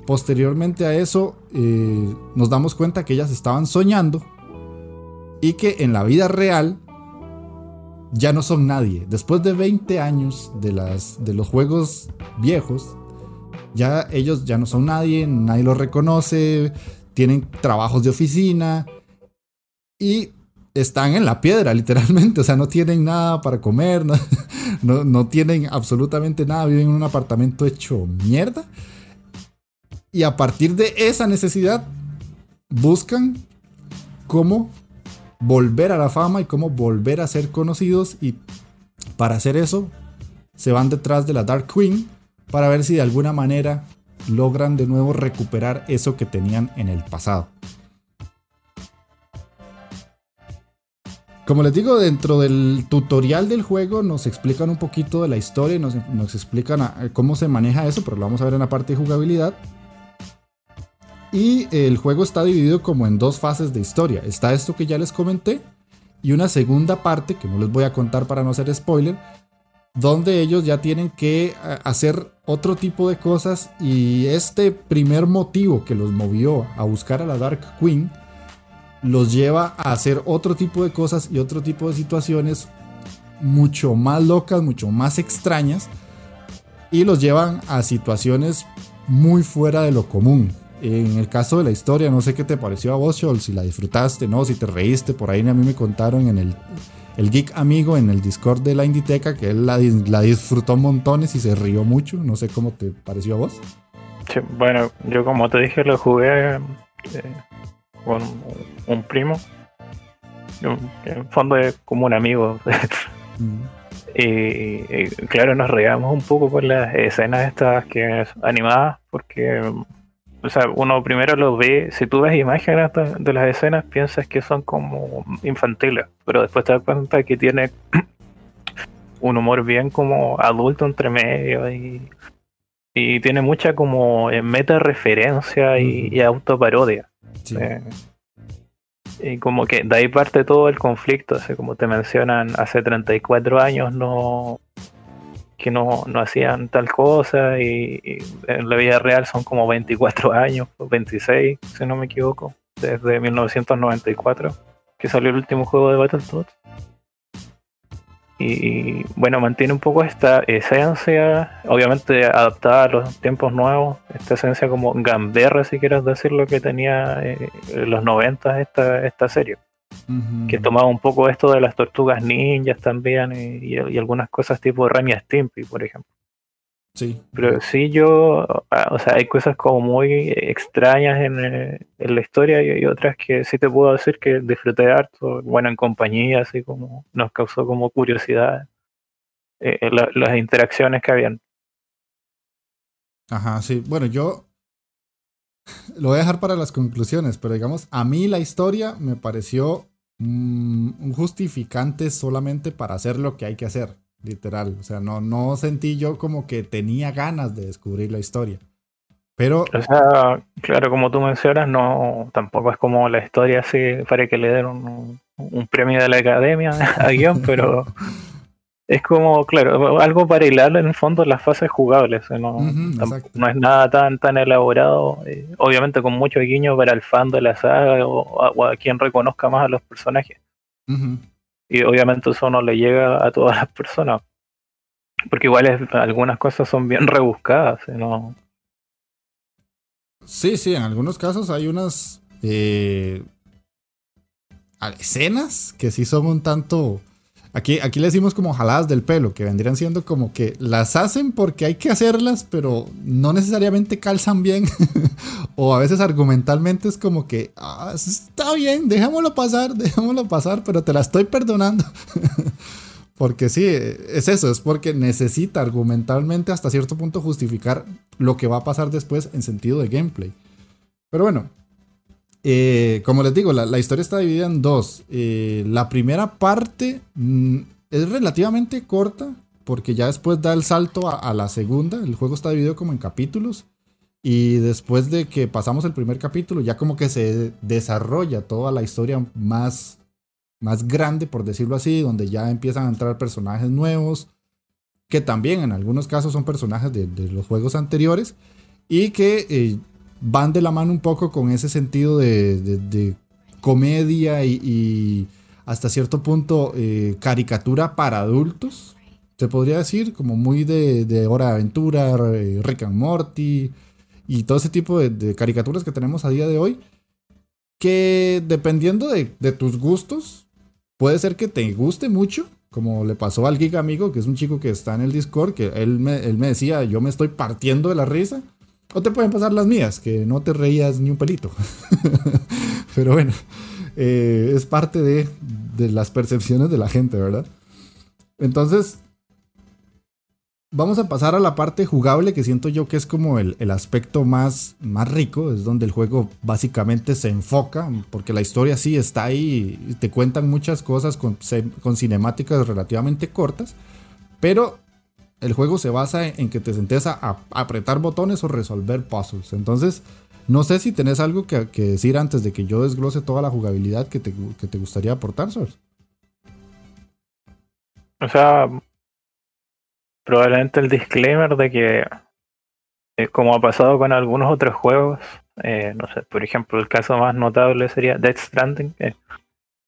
Speaker 1: Posteriormente a eso eh, nos damos cuenta que ellas estaban soñando y que en la vida real ya no son nadie. Después de 20 años de, las, de los juegos viejos, ya ellos ya no son nadie, nadie los reconoce, tienen trabajos de oficina y están en la piedra, literalmente. O sea, no tienen nada para comer, no, no tienen absolutamente nada, viven en un apartamento hecho mierda. Y a partir de esa necesidad, buscan cómo volver a la fama y cómo volver a ser conocidos y para hacer eso se van detrás de la Dark Queen para ver si de alguna manera logran de nuevo recuperar eso que tenían en el pasado. Como les digo, dentro del tutorial del juego nos explican un poquito de la historia, nos, nos explican cómo se maneja eso, pero lo vamos a ver en la parte de jugabilidad. Y el juego está dividido como en dos fases de historia. Está esto que ya les comenté y una segunda parte que no les voy a contar para no hacer spoiler, donde ellos ya tienen que eh, hacer otro tipo de cosas y este primer motivo que los movió a buscar a la Dark Queen los lleva a hacer otro tipo de cosas y otro tipo de situaciones mucho más locas, mucho más extrañas y los llevan a situaciones muy fuera de lo común. En el caso de la historia, no sé qué te pareció a vos, Scholl, si la disfrutaste, no, si te reíste, por ahí a mí me contaron en el, el Geek Amigo, en el Discord de la Inditeca, que él la, disfrutó montones y se rió mucho, no sé cómo te pareció a vos.
Speaker 2: bueno, yo como te dije, lo jugué eh, con un primo, en fondo es como un amigo. Mm. y, claro, nos reíamos un poco por las escenas estas que animadas, porque o sea, uno primero lo ve, si tú ves imágenes de, las escenas, piensas que son como infantiles, pero después te das cuenta que tiene un humor bien como adulto entre medio y, y tiene mucha como eh, meta referencia y, autoparodia. Eh, y como que de ahí parte todo el conflicto, así como te mencionan, hace 34 años no que no, no hacían tal cosa y, en la vida real son como 24 años, 26 si no me equivoco, desde 1994 que salió el último juego de Battletoads. Y bueno, mantiene un poco esta esencia, obviamente adaptada a los tiempos nuevos, esta esencia como gamberra, si quieres decirlo, que tenía eh, en los 90 esta, esta serie que tomaba un poco esto de las tortugas ninjas también y, algunas cosas tipo Remy Stimpy, por ejemplo.
Speaker 1: Sí.
Speaker 2: Pero sí yo, ah, o sea, hay cosas como muy extrañas en, eh, la historia y, otras que sí te puedo decir que disfruté harto, bueno, en compañía, así como nos causó como curiosidad eh, eh, las interacciones que habían.
Speaker 1: Ajá, sí. Bueno, yo lo voy a dejar para las conclusiones, pero digamos, a mí la historia me pareció mm, un justificante solamente para hacer lo que hay que hacer, literal. O sea, no, no sentí yo como que tenía ganas de descubrir la historia. Pero.
Speaker 2: O sea, claro, como tú mencionas, no, tampoco es como la historia así para que le den un, un premio de la academia a guion, pero es como, claro, algo para hilar en el fondo las fases jugables. No, no es nada tan tan elaborado. Eh, obviamente con mucho guiño para el fan de la saga o a, quien reconozca más a los personajes. Y obviamente eso no le llega a todas las personas. Porque igual es, algunas cosas son bien rebuscadas. ¿no?
Speaker 1: Sí, sí, en algunos casos hay unas eh, escenas que sí son un tanto Aquí, aquí le decimos como jaladas del pelo, que vendrían siendo como que las hacen porque hay que hacerlas, pero no necesariamente calzan bien. o a veces argumentalmente es como que, ah, está bien, dejémoslo pasar, dejémoslo pasar, pero te la estoy perdonando. porque sí, es eso, es porque necesita argumentalmente hasta cierto punto justificar lo que va a pasar después en sentido de gameplay. Pero bueno, eh, como les digo, la, historia está dividida en dos. Eh, la primera parte mm, es relativamente corta, porque ya después da el salto a, la segunda. El juego está dividido como en capítulos. Y después de que pasamos el primer capítulo, ya como que se desarrolla toda la historia más, más grande, por decirlo así, donde ya empiezan a entrar personajes nuevos, que también en algunos casos son personajes de, los juegos anteriores, y que eh, van de la mano un poco con ese sentido de, comedia y, hasta cierto punto eh, caricatura para adultos. Se podría decir, como muy de, Hora de Aventura, eh, Rick and Morty y todo ese tipo de, caricaturas que tenemos a día de hoy. Que dependiendo de, tus gustos, puede ser que te guste mucho, como le pasó al Geek Amigo, que es un chico que está en el Discord, que él me decía, yo me estoy partiendo de la risa. O te pueden pasar las mías, que no te reías ni un pelito. Pero bueno, eh, es parte de, las percepciones de la gente, ¿verdad? Entonces, vamos a pasar a la parte jugable que siento yo que es como el, aspecto más, más rico, es donde el juego básicamente se enfoca, porque la historia sí está ahí te cuentan muchas cosas con, con cinemáticas relativamente cortas, pero el juego se basa en que te sentes a, apretar botones o resolver puzzles. Entonces, no sé si tenés algo que, decir antes de que yo desglose toda la jugabilidad que te, gustaría aportar, Sors.
Speaker 2: O sea, probablemente el disclaimer de que, eh, como ha pasado con algunos otros juegos, eh, no sé, por ejemplo, el caso más notable sería Death Stranding,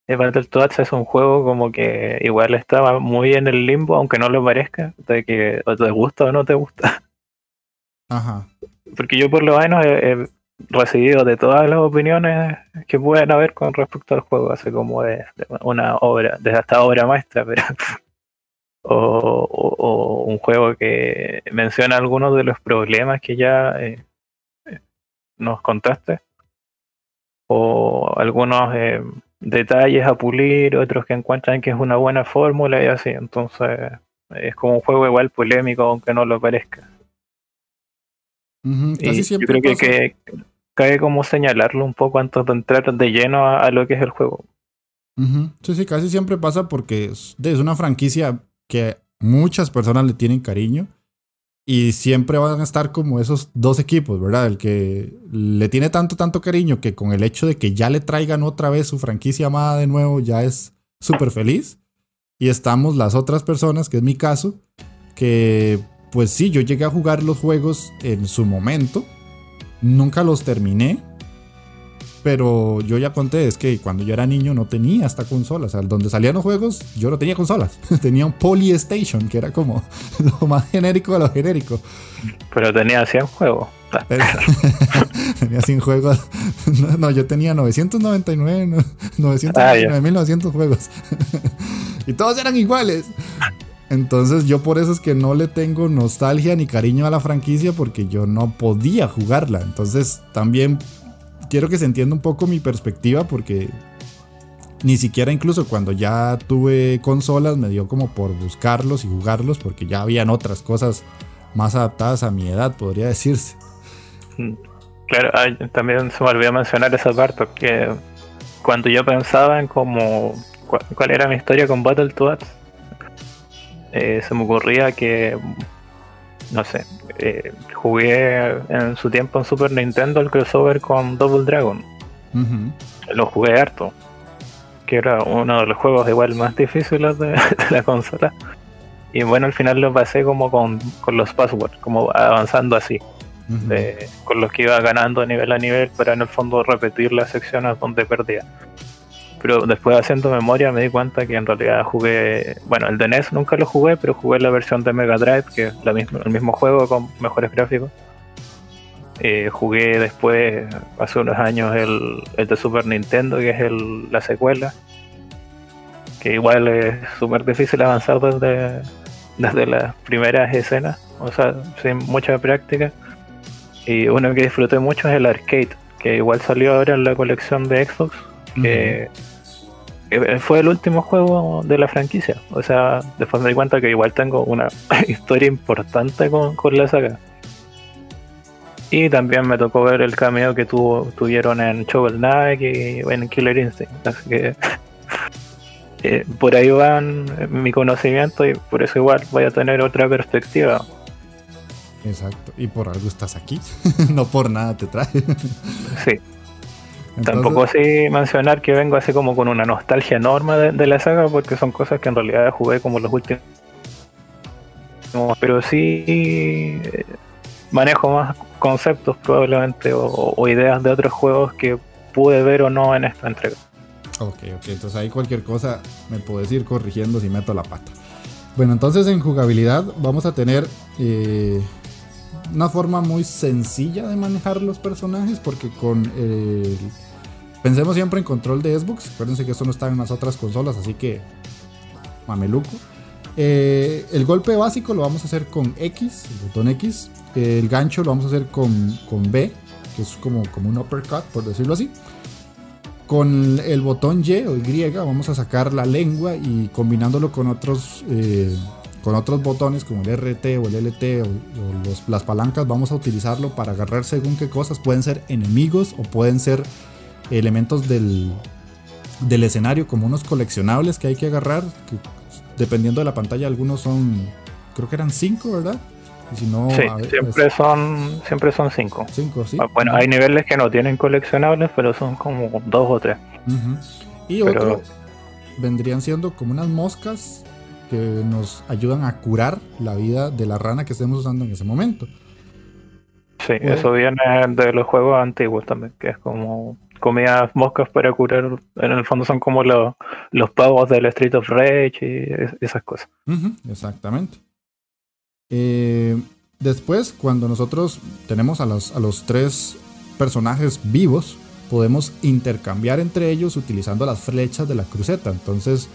Speaker 2: Battletoads es un juego como que igual estaba muy en el limbo, aunque no lo parezca, de que o te gusta o no te gusta.
Speaker 1: Ajá.
Speaker 2: Porque yo por lo menos he, recibido de todas las opiniones que pueden haber con respecto al juego, así como de, una obra, desde hasta obra maestra, pero o, un juego que menciona algunos de los problemas que ya eh, nos contaste, o algunos eh, detalles a pulir, otros que encuentran que es una buena fórmula y así. Entonces es como un juego igual polémico, aunque no lo parezca. Siempre yo creo que, cae como señalarlo un poco antes de entrar de lleno a, lo que es el juego.
Speaker 1: Sí, sí, casi siempre pasa porque es, una franquicia que muchas personas le tienen cariño y siempre van a estar como esos dos equipos, ¿verdad? El que le tiene tanto, tanto cariño que con el hecho de que ya le traigan otra vez su franquicia amada de nuevo ya es súper feliz. Y estamos las otras personas, que es mi caso, que pues sí, yo llegué a jugar los juegos en su momento. Nunca los terminé. Pero yo ya conté, es que cuando yo era niño no tenía esta consola. O sea, donde salían los juegos, yo no tenía consolas. tenía un Polystation, que era como lo más genérico de lo genérico.
Speaker 2: Pero tenía 100 juegos.
Speaker 1: tenía 100 juegos. No, yo tenía 999, 999 juegos. y todos eran iguales. Entonces yo por eso es que no le tengo nostalgia ni cariño a la franquicia porque yo no podía jugarla. Entonces también quiero que se entienda un poco mi perspectiva porque ni siquiera incluso cuando ya tuve consolas me dio como por buscarlos y jugarlos porque ya habían otras cosas más adaptadas a mi edad, podría decirse.
Speaker 2: Mm, claro, también se me olvidó mencionar esa parte, que cuando yo pensaba en cómo, cuál, era mi historia con Battletoads, eh, se me ocurría que, no sé, eh, jugué en su tiempo en Super Nintendo el crossover con Double Dragon. Lo jugué harto, que era uno de los juegos igual más difíciles de, la consola. Y bueno, al final lo pasé como con, con los passwords, como avanzando así. con los que iba ganando nivel a nivel, pero en el fondo repetir las secciones donde perdía. Pero después haciendo memoria me di cuenta que en realidad jugué, bueno, el de NES nunca lo jugué, pero jugué la versión de Mega Drive, que es el mismo juego con mejores gráficos. Eh, jugué después, hace unos años, el, de Super Nintendo, que es el, la secuela. Que igual es súper difícil avanzar desde, desde las primeras escenas, o sea, sin mucha práctica. Y uno que disfruté mucho es el arcade, que igual salió ahora en la colección de Xbox, que fue el último juego de la franquicia. O sea, después me di cuenta que igual tengo una historia importante con, la saga. Y también me tocó ver el cameo que tuvo, tuvieron en Shovel Knight y en Killer Instinct. Así que eh, por ahí van mi conocimiento y por eso igual voy a tener otra perspectiva.
Speaker 1: Exacto. Y por algo estás aquí. no por nada te trae.
Speaker 2: sí. Tampoco así mencionar que vengo así como con una nostalgia enorme de, la saga, porque son cosas que en realidad jugué como los últimos. Pero sí eh, manejo más conceptos probablemente o, ideas de otros juegos que pude ver o no en esta entrega.
Speaker 1: Ok, ok, entonces ahí cualquier cosa me puedes ir corrigiendo si meto la pata. Bueno, entonces en jugabilidad vamos a tener eh, una forma muy sencilla de manejar los personajes porque con el Pensemos siempre en control de Xbox. Acuérdense que esto no está en las otras consolas, así que mameluco. Eh, el golpe básico lo vamos a hacer con X, el botón X. el gancho lo vamos a hacer con, con B, que es como, como un uppercut, por decirlo así. Con el botón Y o Y vamos a sacar la lengua y combinándolo con otros, eh, con otros botones como el RT o el LT o, las palancas vamos a utilizarlo para agarrar según qué cosas. Pueden ser enemigos o pueden ser elementos del, del escenario como unos coleccionables que hay que agarrar. dependiendo de la pantalla, algunos son, creo que eran 5, ¿verdad?
Speaker 2: Y si no, sí, siempre, son, siempre son 5.
Speaker 1: Cinco, sí.
Speaker 2: Ah, bueno, hay niveles que no tienen coleccionables, pero son como 2 o 3.
Speaker 1: Y otro vendrían siendo como unas moscas que nos ayudan a curar la vida de la rana que estemos usando en ese momento.
Speaker 2: Sí, eso viene de los juegos antiguos también, que es como comías moscas para curar. En el fondo son como los, los pavos del Street of Rage y esas cosas.
Speaker 1: exactamente. Eh, después, cuando nosotros tenemos a los, a los tres personajes vivos, podemos intercambiar entre ellos utilizando las flechas de la cruceta. Entonces,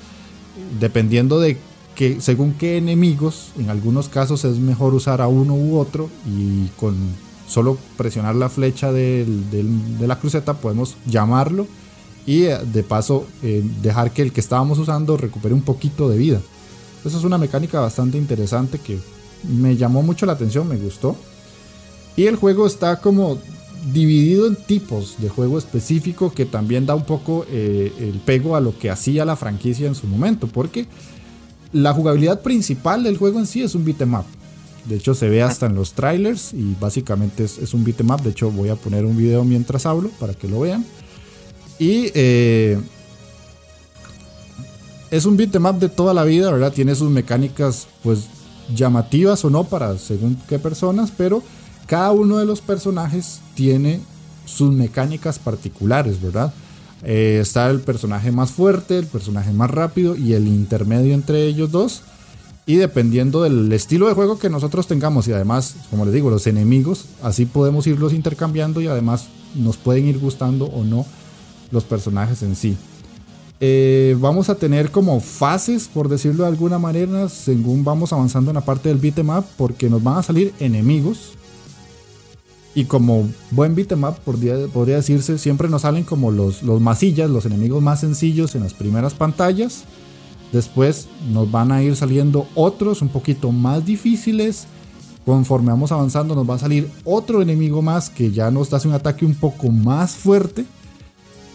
Speaker 1: dependiendo de que, según qué enemigos, en algunos casos es mejor usar a uno u otro y con solo presionar la flecha de la cruceta podemos llamarlo y eh, de paso eh, dejar que el que estábamos usando recupere un poquito de vida. Eso es una mecánica bastante interesante que me llamó mucho la atención, me gustó. Y el juego está como dividido en tipos de juego específico que también da un poco eh, el pego a lo que hacía la franquicia en su momento, porque la jugabilidad principal del juego en sí es un beat'em up. De hecho, se ve hasta en los trailers y básicamente es, un beat'em up. De hecho, voy a poner un video mientras hablo para que lo vean. Y eh, es un beat'em up de toda la vida, ¿verdad? Tiene sus mecánicas, pues, llamativas o no para según qué personas, pero cada uno de los personajes tiene sus mecánicas particulares, ¿verdad? Eh, está el personaje más fuerte, el personaje más rápido y el intermedio entre ellos dos. Y dependiendo del estilo de juego que nosotros tengamos y además, como les digo, los enemigos, así podemos irlos intercambiando y además nos pueden ir gustando o no los personajes en sí. Eh, vamos a tener como fases, por decirlo de alguna manera, según vamos avanzando en la parte del beatmap, porque nos van a salir enemigos. Y como buen beatmap, podría, podría decirse, siempre nos salen como los, los masillas, los enemigos más sencillos en las primeras pantallas. Después nos van a ir saliendo otros un poquito más difíciles. Conforme vamos avanzando nos va a salir otro enemigo más que ya nos hace un ataque un poco más fuerte.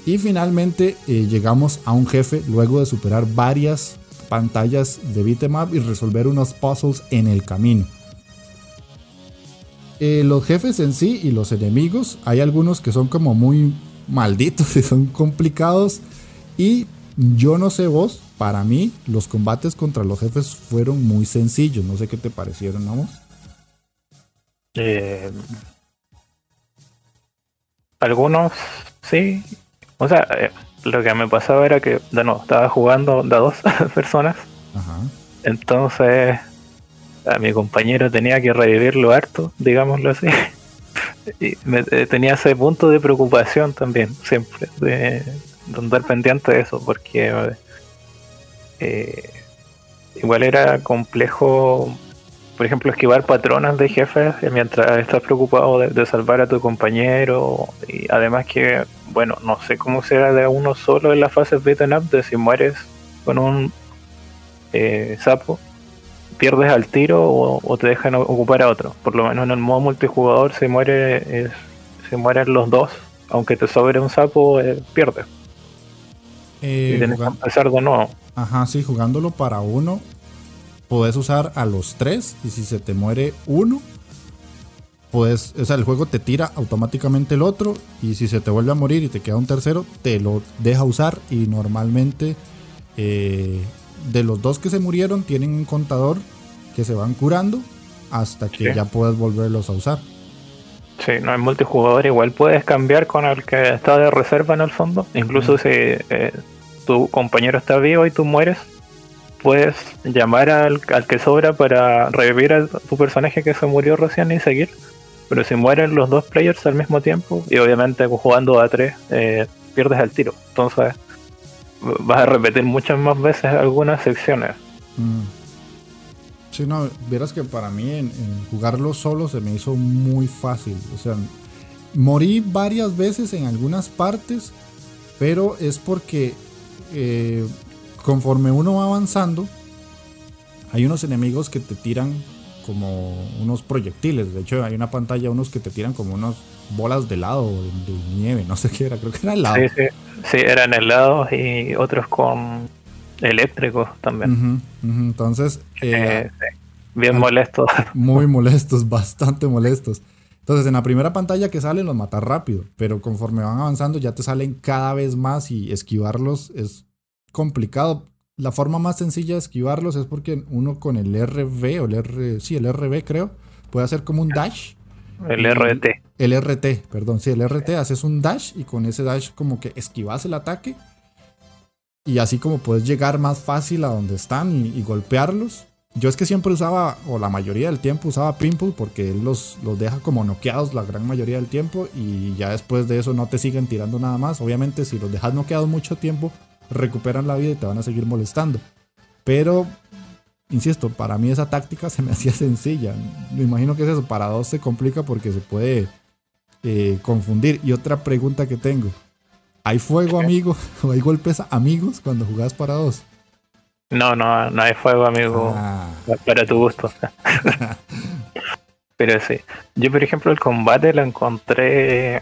Speaker 1: Y finalmente eh, llegamos a un jefe luego de superar varias pantallas de beatmap y resolver unos puzzles en el camino. Eh, los jefes en sí y los enemigos, hay algunos que son como muy malditos y son complicados. Y yo no sé vos, para mí los combates contra los jefes fueron muy sencillos. No sé qué te parecieron, vamos.
Speaker 2: Eh, algunos sí, o sea, eh, lo que me pasaba era que, de nuevo, estaba jugando de dos personas. Entonces, a mi compañero tenía que revivirlo harto, digámoslo así. y me, eh, tenía ese punto de preocupación también, siempre, de, de andar pendiente de eso, porque eh, igual era complejo por ejemplo, esquivar patronas de jefes mientras estás preocupado de, salvar a tu compañero. Y además que, bueno, no sé cómo será de uno solo en las fases beaten up, de si mueres con un eh, sapo, pierdes al tiro o, te dejan ocupar a otro. Por lo menos en el modo multijugador se muere se mueren los dos, aunque te sobre un sapo, eh, pierdes.
Speaker 1: Eh,
Speaker 2: y tienes que empezar de nuevo.
Speaker 1: Ajá, sí, jugándolo para uno Puedes usar a los tres y si se te muere uno, pues, o sea, el juego te tira automáticamente el otro y si se te vuelve a morir y te queda un tercero, te lo deja usar y normalmente eh, de los dos que se murieron tienen un contador que se van curando hasta que ya puedes volverlos a usar.
Speaker 2: Sí, no es multijugador, igual puedes cambiar con el que está de reserva en el fondo, incluso si eh, tu compañero está vivo y tú mueres, puedes llamar al, que sobra para revivir a tu personaje que se murió recién y seguir. Pero si mueren los dos players al mismo tiempo, y obviamente jugando a tres, eh, pierdes el tiro. Entonces vas a repetir muchas más veces algunas secciones. Mm.
Speaker 1: Sí, no, verás que para mí en, jugarlo solo se me hizo muy fácil. O sea, morí varias veces en algunas partes, pero es porque eh, conforme uno va avanzando, hay unos enemigos que te tiran como unos proyectiles. De hecho, hay una pantalla, unos que te tiran como unas bolas de helado, de, nieve, no sé qué era, creo que era helado.
Speaker 2: Sí, sí, sí eran helados y otros con eléctricos también.
Speaker 1: Entonces, eh,
Speaker 2: bien molestos.
Speaker 1: Muy molestos, bastante molestos. Entonces, en la primera pantalla que salen los matas rápido, pero conforme van avanzando ya te salen cada vez más y esquivarlos es complicado. La forma más sencilla de esquivarlos es porque uno con el RV o el R, sí, el RV creo, puede hacer como un dash.
Speaker 2: El RT.
Speaker 1: El RT, perdón, sí, el RT haces un dash y con ese dash como que esquivas el ataque y así como puedes llegar más fácil a donde están y, golpearlos. Yo es que siempre usaba, o la mayoría del tiempo usaba Pimple porque él los, los deja como noqueados la gran mayoría del tiempo y ya después de eso no te siguen tirando nada más. Obviamente si los dejas noqueados mucho tiempo recuperan la vida y te van a seguir molestando. Pero, insisto, para mí esa táctica se me hacía sencilla. Me imagino que es eso, para dos se complica porque se puede eh, confundir. Y otra pregunta que tengo. ¿Hay fuego, amigo? ¿O hay golpes amigos cuando jugás para dos?
Speaker 2: No, no, no hay fuego, amigo. Ah. Para tu gusto. Pero sí, yo por ejemplo el combate lo encontré, eh,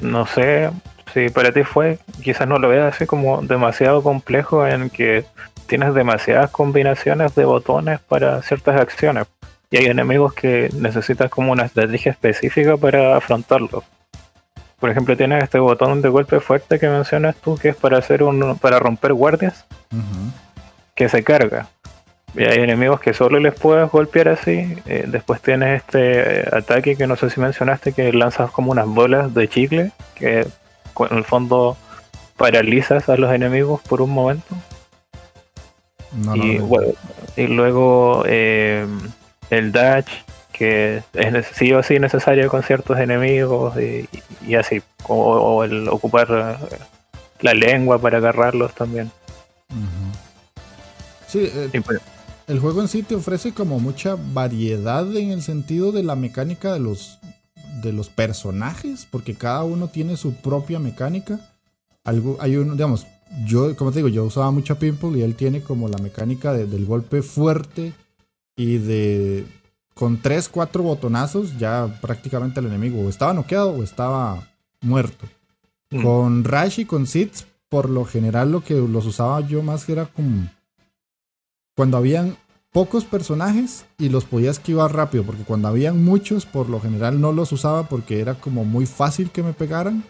Speaker 2: no sé si para ti fue, quizás no lo veas así como demasiado complejo en que tienes demasiadas combinaciones de botones para ciertas acciones. Y hay enemigos que necesitas como una estrategia específica para afrontarlos. Por ejemplo, tienes este botón de golpe fuerte que mencionas tú, que es para hacer un, para romper guardias, que se carga. Y hay enemigos que solo les puedes golpear así. Eh, después tienes este eh, ataque que no sé si mencionaste, que lanzas como unas bolas de chicle, que en el fondo paralizas a los enemigos por un momento. y, y luego eh, el dash, que es sí o sí necesario con ciertos enemigos y, así, o, el ocupar la lengua para agarrarlos también.
Speaker 1: Sí, pues, el juego en sí te ofrece como mucha variedad en el sentido de la mecánica de los, de los personajes, porque cada uno tiene su propia mecánica. Algo, hay uno, digamos, yo, como te digo, yo usaba mucho Pimple y él tiene como la mecánica del golpe fuerte y de con 3, 4 botonazos ya prácticamente el enemigo o estaba noqueado o estaba muerto. Mm. Con Rash y con Sith, por lo general lo que los usaba yo más era como cuando habían pocos personajes y los podía esquivar rápido, porque cuando habían muchos, por lo general no los usaba porque era como muy fácil que me pegaran.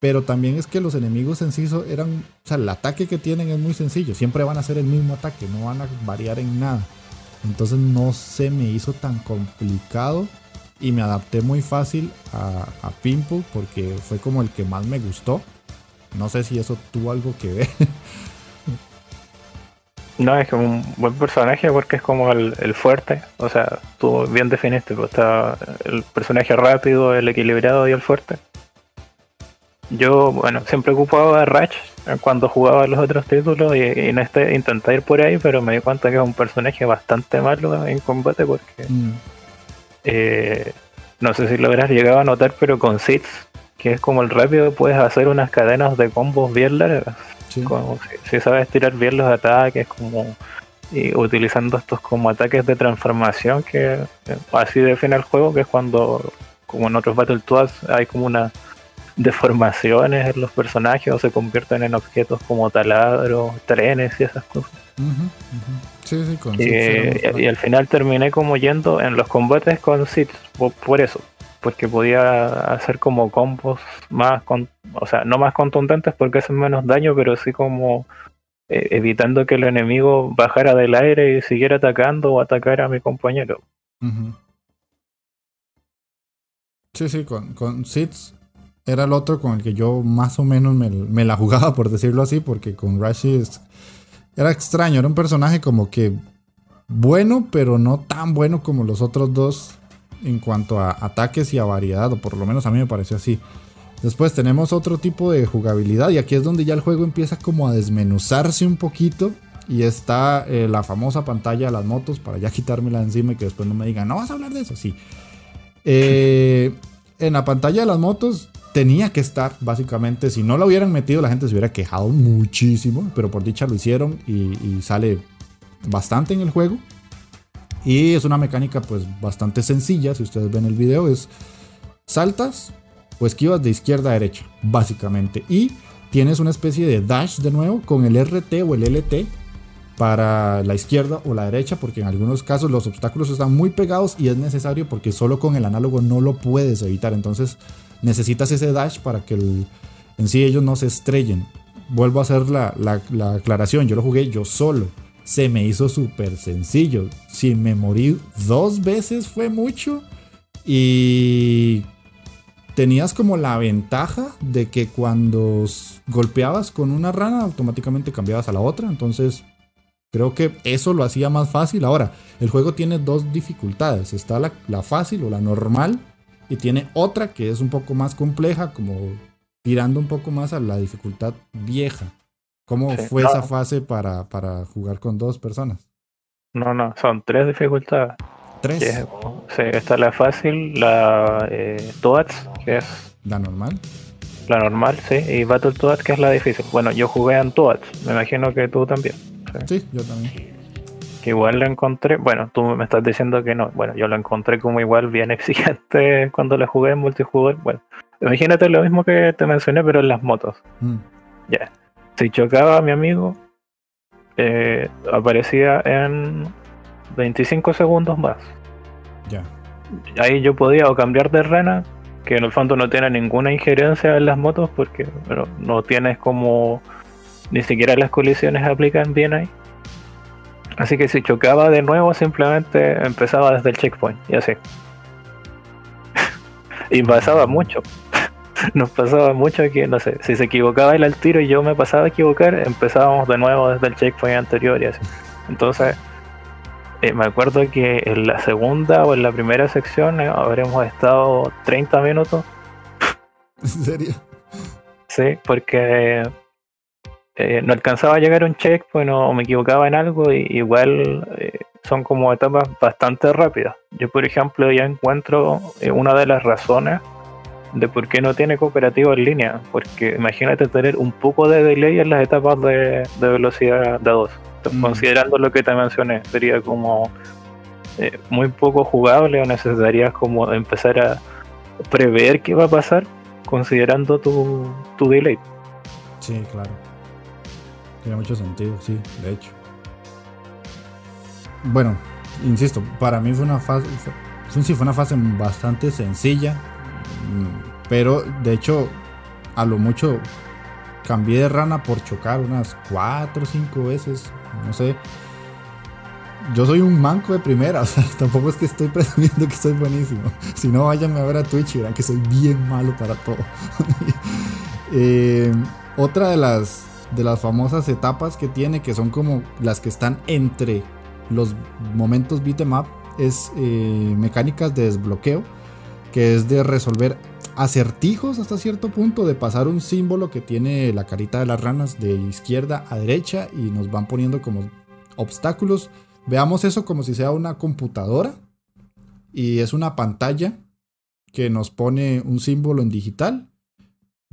Speaker 1: Pero también es que los enemigos en sí eran, o sea, el ataque que tienen es muy sencillo, siempre van a ser el mismo ataque, no van a variar en nada. Entonces no se me hizo tan complicado y me adapté muy fácil a, a Pimple porque fue como el que más me gustó. No sé si eso tuvo algo que ver.
Speaker 2: No, es un buen personaje porque es como el, fuerte. O sea, tú bien definiste, pues está el personaje rápido, el equilibrado y el fuerte. Yo, bueno, siempre ocupaba a Ratch cuando jugaba los otros títulos y, en este intenté ir por ahí, pero me di cuenta que es un personaje bastante malo en combate porque mm. eh, no sé si lo habrás llegado a notar, pero con Sith, que es como el rápido, puedes hacer unas cadenas de combos bien largas si, sabes tirar bien los ataques, como y utilizando estos como ataques de transformación que así define el juego, que es cuando, como en otros Battletoads, hay como unas deformaciones en los personajes o se convierten en objetos como taladros, trenes y esas cosas. y, al final terminé como yendo en los combates con Sith, por eso, porque podía hacer como combos más, con, o sea, no más contundentes porque hacen menos daño, pero sí como eh, evitando que el enemigo bajara del aire y siguiera atacando o atacara a mi compañero.
Speaker 1: Sí, sí, con, con Sith era el otro con el que yo más o menos me, la jugaba, por decirlo así, porque con Rashi era extraño, era un personaje como que bueno, pero no tan bueno como los otros dos en cuanto a ataques y a variedad, o por lo menos a mí me pareció así. Después tenemos otro tipo de jugabilidad y aquí es donde ya el juego empieza como a desmenuzarse un poquito y está eh, la famosa pantalla de las motos para ya quitármela encima y que después no me digan, no vas a hablar de eso, sí. Eh, en la pantalla de las motos tenía que estar, básicamente, si no lo hubieran metido la gente se hubiera quejado muchísimo, pero por dicha lo hicieron y sale bastante en el juego. Y es una mecánica pues bastante sencilla, si ustedes ven el video, es saltas o esquivas de izquierda a derecha, básicamente. Y tienes una especie de dash de nuevo con el RT o el LT para la izquierda o la derecha, porque en algunos casos los obstáculos están muy pegados y es necesario porque solo con el análogo no lo puedes evitar. Entonces necesitas ese dash para que en sí ellos no se estrellen. Vuelvo a hacer la, la aclaración, yo lo jugué yo solo se me hizo súper sencillo. Si me morí dos veces fue mucho. Y tenías como la ventaja de que cuando golpeabas con una rana automáticamente cambiabas a la otra. Entonces creo que eso lo hacía más fácil. Ahora, el juego tiene dos dificultades. Está la, la fácil o la normal. Y tiene otra que es un poco más compleja, como tirando un poco más a la dificultad vieja. ¿Cómo fue esa fase para, para, jugar con dos personas?
Speaker 2: No, no, son tres dificultades.
Speaker 1: ¿Tres?
Speaker 2: sí, está la fácil, la eh, Toads, que es...
Speaker 1: ¿La normal?
Speaker 2: La normal, sí, y Battle Toads, que es la difícil. Bueno, yo jugué en Toads, me imagino que tú también.
Speaker 1: Sí, yo también.
Speaker 2: que igual lo encontré, bueno, tú me estás diciendo que no, bueno, yo lo encontré como igual bien exigente cuando lo jugué en multijugador, bueno, imagínate lo mismo que te mencioné, pero en las motos. Mm. Ya, si chocaba a mi amigo, eh, aparecía en 25 segundos más.
Speaker 1: Ya.
Speaker 2: Ahí yo podía o cambiar de rena, que en el fondo no tiene ninguna injerencia en las motos porque no tienes como ni siquiera las colisiones aplican bien ahí. Así que si chocaba de nuevo simplemente empezaba desde el checkpoint y así. y pasaba mucho. Nos pasaba mucho que, no sé, si se equivocaba él al tiro y yo me pasaba a equivocar, empezábamos de nuevo desde el checkpoint anterior y así. Entonces, eh, me acuerdo que en la segunda o en la primera sección eh, habremos estado 30 minutos.
Speaker 1: ¿En serio?
Speaker 2: Sí, porque eh, no alcanzaba a llegar a un checkpoint o me equivocaba en algo, y igual son como etapas bastante rápidas. Yo, por ejemplo, ya encuentro una de las razones de por qué no tiene cooperativo en línea, porque imagínate tener un poco de delay en las etapas de, de velocidad de 2 Mm. considerando lo que te mencioné, sería como eh, muy poco jugable o necesitarías como empezar a prever qué va a pasar considerando tu, tu delay.
Speaker 1: Sí, claro. Tiene mucho sentido, sí, de hecho. Bueno, insisto, para mí fue una fase, sí fue una fase bastante sencilla, pero de hecho, a lo mucho cambié de rana por chocar unas 4 o 5 veces no sé. Yo soy un manco de primera, o sea, tampoco es que estoy presumiendo que soy buenísimo. Si no, váyanme a ver a Twitch y verán que soy bien malo para todo. Eh, otra de las, de las famosas etapas que tiene, que son como las que están entre los momentos beat'em es eh, mecánicas de desbloqueo, que es de resolver acertijos hasta cierto punto de pasar un símbolo que tiene la carita de las ranas de izquierda a derecha y nos van poniendo como obstáculos. Veamos eso como si sea una computadora y es una pantalla que nos pone un símbolo en digital.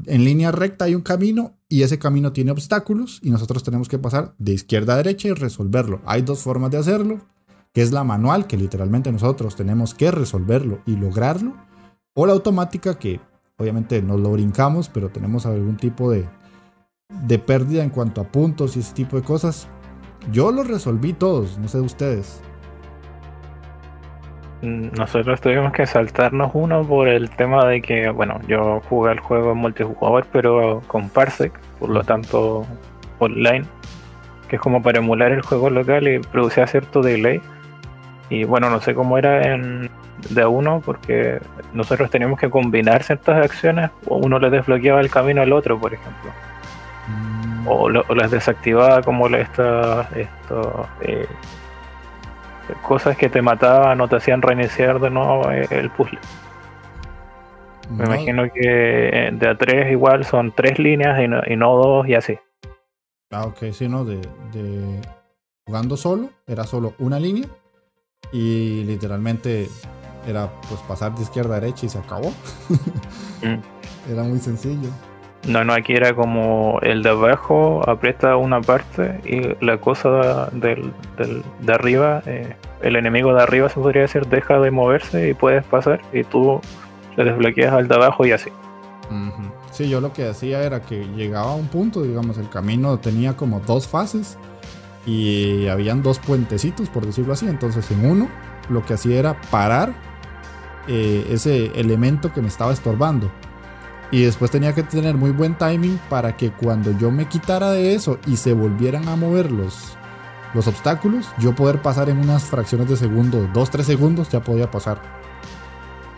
Speaker 1: En línea recta hay un camino y ese camino tiene obstáculos y nosotros tenemos que pasar de izquierda a derecha y resolverlo. Hay dos formas de hacerlo, que es la manual, que literalmente nosotros tenemos que resolverlo y lograrlo o la automática que obviamente nos lo brincamos, pero tenemos algún tipo de, de pérdida en cuanto a puntos y ese tipo de cosas. Yo los resolví todos, no sé ustedes.
Speaker 2: Mm, nosotros tuvimos que saltarnos uno por el tema de que, bueno, yo jugué el juego en multijugador, pero con Parsec, por lo tanto online, que es como para emular el juego local y producía cierto delay. Y bueno, no sé cómo era en de uno porque nosotros teníamos que combinar ciertas acciones o uno le desbloqueaba el camino al otro, por ejemplo. Mm. O, las desactivaba como estas eh, cosas que te mataban o te hacían reiniciar de nuevo eh, el puzzle. Me imagino que de a tres igual son tres líneas y no, dos y así.
Speaker 1: Ah, ok, sí, no, de, de jugando solo, era solo una línea y literalmente era pues pasar de izquierda a derecha y se acabó. Mm. Era muy sencillo.
Speaker 2: No, no, aquí era como el de abajo aprieta una parte y la cosa del, de arriba, eh, el enemigo de arriba se podría decir, deja de moverse y puedes pasar y tú le desbloqueas al de abajo y así.
Speaker 1: Sí, yo lo que hacía era que llegaba a un punto, digamos, el camino tenía como dos fases y habían dos puentecitos, por decirlo así. Entonces en uno lo que hacía era parar eh, ese elemento que me estaba estorbando. Y después tenía que tener muy buen timing para que cuando yo me quitara de eso y se volvieran a mover los, los obstáculos, yo poder pasar en unas fracciones de segundo, 2-3 segundos, ya podía pasar.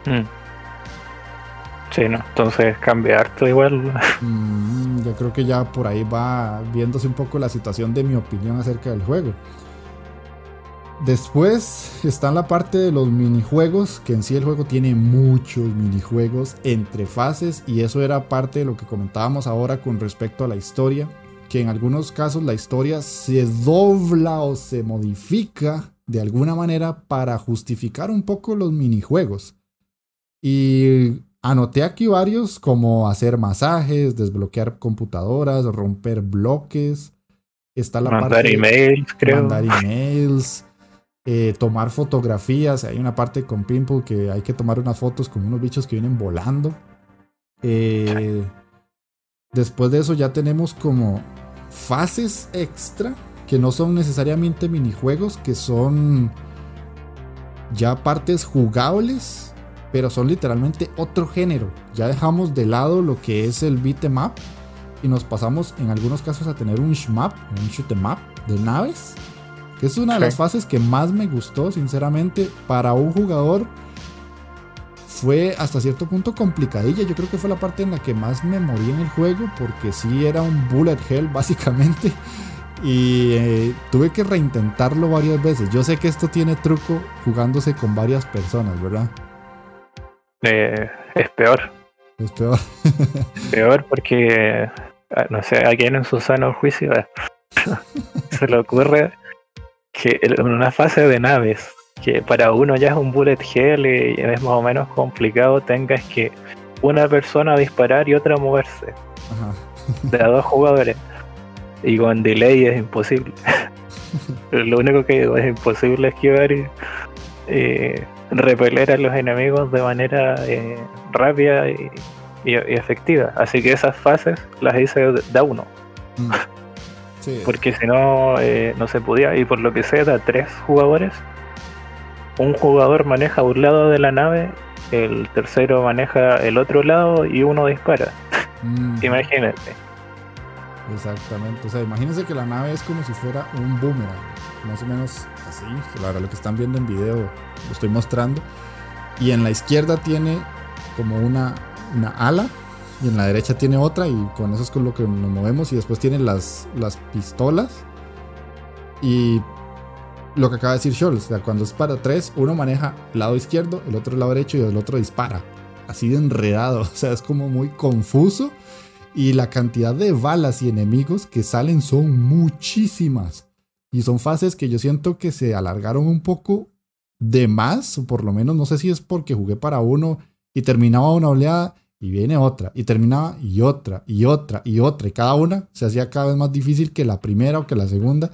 Speaker 2: Mm. Sí, ¿no? Entonces cambiar todo igual.
Speaker 1: Mm, yo creo que ya por ahí va viéndose un poco la situación de mi opinión acerca del juego. Después está la parte de los minijuegos, que en sí el juego tiene muchos minijuegos entre fases y eso era parte de lo que comentábamos ahora con respecto a la historia, que en algunos casos la historia se dobla o se modifica de alguna manera para justificar un poco los minijuegos. Y anoté aquí varios como hacer masajes, desbloquear computadoras, romper bloques, Está la
Speaker 2: mandar
Speaker 1: parte
Speaker 2: emails, creo.
Speaker 1: mandar emails, eh, tomar fotografías. Hay una parte con Pimple que hay que tomar unas fotos con unos bichos que vienen volando. Eh, después de eso ya tenemos como fases extra que no son necesariamente minijuegos, que son ya partes jugables, pero son literalmente otro género. Ya dejamos de lado lo que es el beat em up y nos pasamos en algunos casos a tener un shmap, un shoot em up de naves, que es una de las fases que más me gustó, sinceramente, para un jugador. Fue hasta cierto punto complicadilla. Yo creo que fue la parte en la que más me morí en el juego. Porque sí era un bullet hell, básicamente. Y eh, tuve que reintentarlo varias veces. Yo sé que esto tiene truco jugándose con varias personas, ¿verdad?
Speaker 2: Eh, es peor.
Speaker 1: Es peor.
Speaker 2: Peor porque, ah, no sé, a quien en su sano juicio eh, se le ocurre que en una fase de naves, que para uno ya es un bullet hell y es más o menos complicado, tengas que una persona disparar y otra moverse,
Speaker 1: Ajá.
Speaker 2: de a dos jugadores. Y con delay es imposible. Lo único que es imposible esquivar y eh, repeler a los enemigos de manera eh, rápida y, y- y efectiva. Así que esas fases las hice de de a uno,
Speaker 1: Mm. Sí.
Speaker 2: porque si no, eh, no se podía. Y por lo que sé, de a tres jugadores, un jugador maneja un lado de la nave, el tercero maneja el otro lado y uno dispara.
Speaker 1: Mm.
Speaker 2: Imagínate.
Speaker 1: Exactamente. O sea, imagínense que la nave es como si fuera un boomerang. Más o menos así. Ahora lo que están viendo en video lo estoy mostrando. Y en la izquierda tiene como una, una ala. Y en la derecha tiene otra. Y con eso es con lo que nos movemos. Y después tiene las, las pistolas. Y lo que acaba de decir Scholz. O sea, cuando es para tres, uno maneja el lado izquierdo, el otro lado derecho y el otro dispara. Así de enredado. O sea, es como muy confuso. Y la cantidad de balas y enemigos que salen son muchísimas. Y son fases que yo siento que se alargaron un poco de más, o por lo menos no sé si es porque jugué para uno y terminaba una oleada y viene otra, y terminaba y otra, y otra, y otra, y cada una se hacía cada vez más difícil que la primera o que la segunda.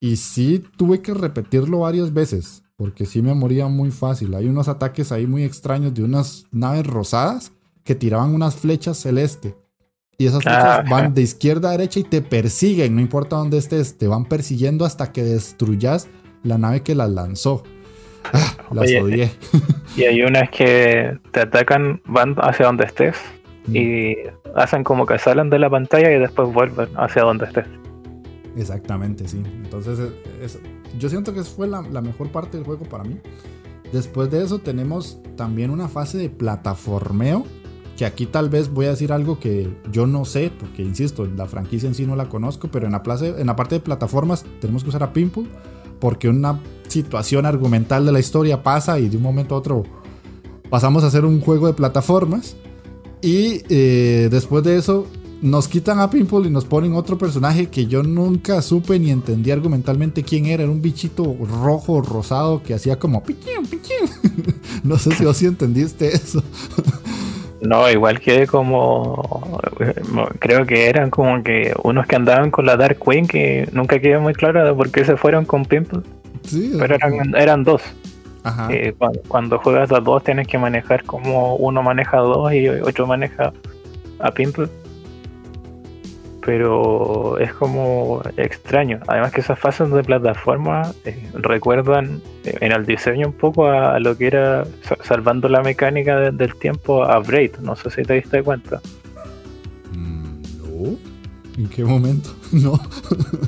Speaker 1: Y sí tuve que repetirlo varias veces, porque sí me moría muy fácil. Hay unos ataques ahí muy extraños de unas naves rosadas que tiraban unas flechas celeste. Y esas flechas
Speaker 2: Ah,
Speaker 1: van de izquierda a derecha y te persiguen, no importa dónde estés, te van persiguiendo hasta que destruyas la nave que las lanzó. Ah, las
Speaker 2: Oye,
Speaker 1: odié.
Speaker 2: Y hay unas que te atacan, van hacia donde estés
Speaker 1: Mm.
Speaker 2: y hacen como que salen de la pantalla y después vuelven hacia donde estés.
Speaker 1: Exactamente, sí. Entonces, es- yo siento que fue la, la mejor parte del juego para mí. Después de eso tenemos también una fase de plataformeo, que aquí tal vez voy a decir algo que yo no sé, porque insisto, la franquicia en sí no la conozco, pero en la, place- en la parte de plataformas tenemos que usar a Pimple, porque una situación argumental de la historia pasa y de un momento a otro pasamos a hacer un juego de plataformas. Y eh, después de eso nos quitan a Pimple y nos ponen otro personaje que yo nunca supe ni entendí argumentalmente quién era. Era un bichito rojo, rosado que hacía como no sé si vos sí entendiste eso.
Speaker 2: No, igual que como. Creo que eran como que unos que andaban con la Dark Queen que nunca quedó muy claro de por qué se fueron con Pimple.
Speaker 1: Sí,
Speaker 2: Pero eran, eran dos.
Speaker 1: Ajá.
Speaker 2: Eh, cuando, cuando juegas a dos tienes que manejar como uno maneja a dos y otro maneja a Pimple. Pero es como extraño. Además que esas fases de plataforma eh, recuerdan eh, en el diseño un poco a, a lo que era sa- salvando la mecánica de- del tiempo a Braid. No sé si te diste cuenta.
Speaker 1: Mm, no. ¿En qué momento? no.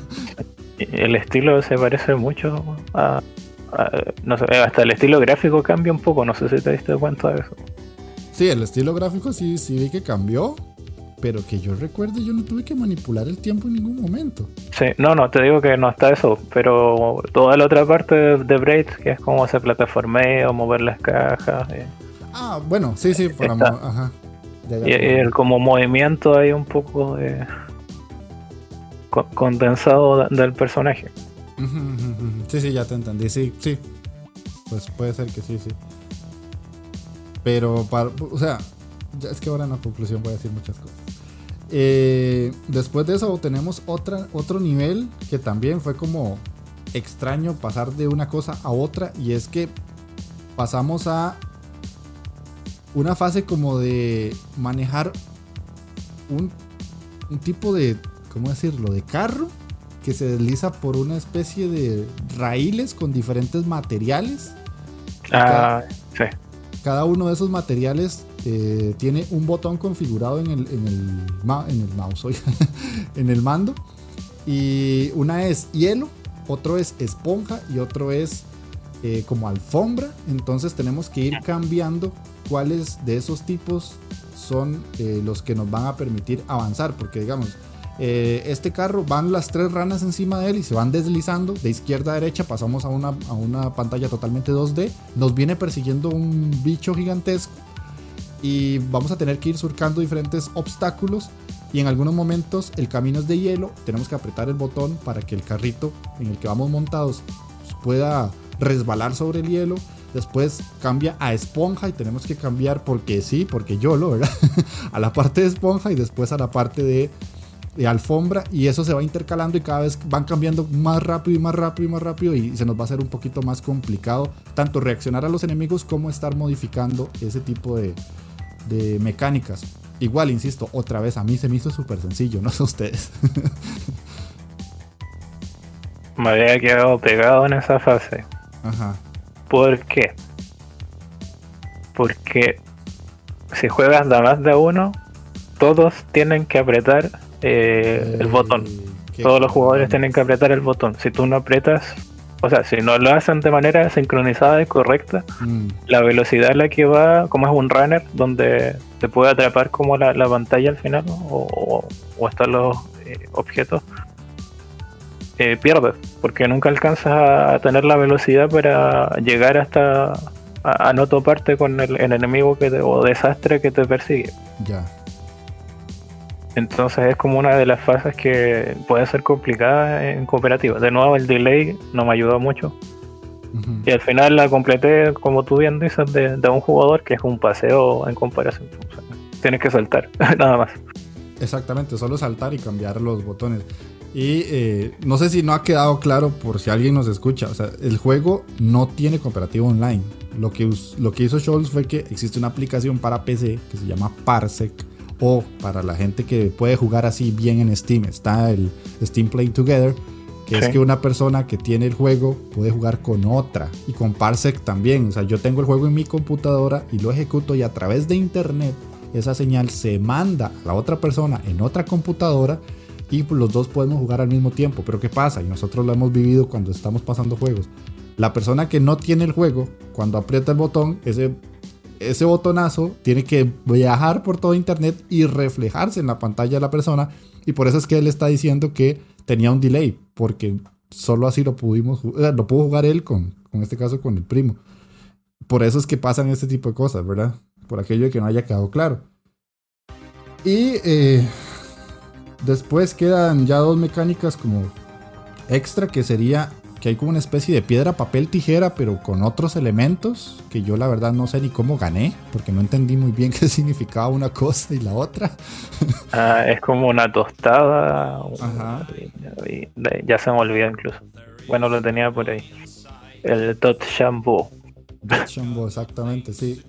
Speaker 2: El estilo se parece mucho a, a- no sé, hasta el estilo gráfico cambia un poco. No sé si te diste cuenta de eso.
Speaker 1: Sí, el estilo gráfico sí, sí vi que cambió. Pero que yo recuerde, yo no tuve que manipular el tiempo en ningún momento.
Speaker 2: Sí, no, no, te digo que no está eso, pero toda la otra parte de, de Braid, que es como ese plataformeo, mover las cajas, eh,
Speaker 1: Ah, bueno, sí, sí, para Ajá. Ya, ya,
Speaker 2: y,
Speaker 1: ya.
Speaker 2: el como movimiento ahí un poco de co- condensado de- del personaje.
Speaker 1: Sí, sí, ya te entendí. Sí, sí. Pues puede ser que sí, sí. Pero, para, o sea, es que ahora en la conclusión voy a decir muchas cosas. Eh, después de eso tenemos otra, otro nivel que también fue como extraño pasar de una cosa a otra y es que pasamos a una fase como de manejar un, un tipo de, ¿cómo decirlo?, de carro que se desliza por una especie de raíles con diferentes materiales.
Speaker 2: Ah, sí.
Speaker 1: Cada uno de esos materiales eh, tiene un botón configurado en el, en el, en el mouse, en el mando. Y una es hielo, otro es esponja y otro es eh, como alfombra. Entonces tenemos que ir cambiando cuáles de esos tipos son eh, los que nos van a permitir avanzar. Porque digamos, este carro van las tres ranas encima de él y se van deslizando de izquierda a derecha. Pasamos a una, a una pantalla totalmente 2D. Nos viene persiguiendo un bicho gigantesco y vamos a tener que ir surcando diferentes obstáculos y en algunos momentos el camino es de hielo, tenemos que apretar el botón para que el carrito en el que vamos montados pueda resbalar sobre el hielo. Después cambia a esponja y tenemos que cambiar porque sí, porque yo lo, ¿verdad? a la parte de esponja y después a la parte de, de, alfombra y eso se va intercalando y cada vez van cambiando más rápido y más rápido y más rápido y se nos va a hacer un poquito más complicado tanto reaccionar a los enemigos como estar modificando ese tipo de, de mecánicas. Igual, insisto, otra vez, a mí se me hizo súper sencillo, no sé ustedes.
Speaker 2: me había quedado pegado en esa fase.
Speaker 1: Ajá.
Speaker 2: ¿Por qué? Porque si juegas de más de uno, todos tienen que apretar eh, el botón. Todos los jugadores tienen que apretar el botón. Si tú no apretas, o sea, si no lo hacen de manera sincronizada y correcta, mm. la velocidad a la que va, como es un runner, donde te puede atrapar como la, pantalla al final, o, o, están los eh, objetos, eh, pierdes, porque nunca alcanzas a tener la velocidad para llegar hasta a, no toparte con el, enemigo que o desastre que te persigue.
Speaker 1: Ya.
Speaker 2: Entonces es como una de las fases que puede ser complicada en cooperativa. De nuevo, el delay no me ayudó mucho. Y al final la completé, como tú bien dices, de, un jugador que es un paseo en comparación. tienes que saltar, nada más.
Speaker 1: Exactamente, solo saltar y cambiar los botones. Y eh, no sé si no ha quedado claro por si alguien nos escucha. O sea, el juego no tiene cooperativo online. Lo que, lo que hizo Scholz fue que existe una aplicación para PC que se llama Parsec o para la gente que puede jugar así bien en Steam, está el Steam Play Together, que es que una persona que tiene el juego puede jugar con otra y con Parsec también. O sea, yo tengo el juego en mi computadora y lo ejecuto y a través de internet esa señal se manda a la otra persona en otra computadora y los dos podemos jugar al mismo tiempo. Pero ¿qué pasa? Y nosotros lo hemos vivido cuando estamos pasando juegos. La persona que no tiene el juego, cuando aprieta el botón, ese ese botonazo tiene que viajar por todo internet y reflejarse en la pantalla de la persona. Y por eso es que él está diciendo que tenía un delay, porque solo así lo pudimos eh, lo pudo jugar él con, con este caso con el primo. Por eso es que pasan este tipo de cosas, ¿verdad? Por aquello de que no haya quedado claro. Y eh, después quedan ya dos mecánicas como extra, que sería que hay como una especie de piedra, papel, tijera, pero con otros elementos que yo la verdad no sé ni cómo gané, porque no entendí muy bien qué significaba una cosa y la otra.
Speaker 2: Ah, es como una tostada. Ajá. ya se me olvidó incluso. Bueno, lo tenía por ahí. El Tot Shampoo.
Speaker 1: Shampoo, exactamente, sí.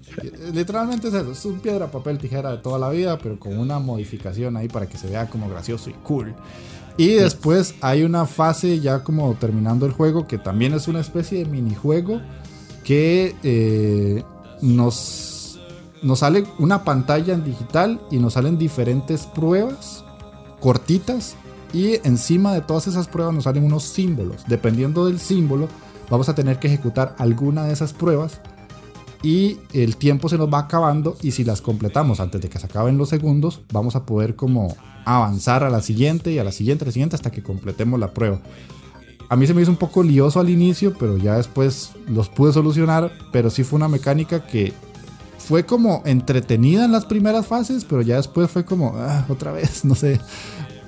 Speaker 1: Literalmente es eso, es un piedra, papel, tijera de toda la vida, pero con una modificación ahí para que se vea como gracioso y cool. Y después hay una fase ya como terminando el juego que también es una especie de minijuego que eh, nos, nos sale una pantalla en digital y nos salen diferentes pruebas cortitas y encima de todas esas pruebas nos salen unos símbolos. Dependiendo del símbolo vamos a tener que ejecutar alguna de esas pruebas y el tiempo se nos va acabando y si las completamos antes de que se acaben los segundos vamos a poder como avanzar a la siguiente y a la siguiente, a la siguiente hasta que completemos la prueba. A mí se me hizo un poco lioso al inicio, pero ya después los pude solucionar, pero sí fue una mecánica que fue como entretenida en las primeras fases, pero ya después fue como, ah, otra vez, no sé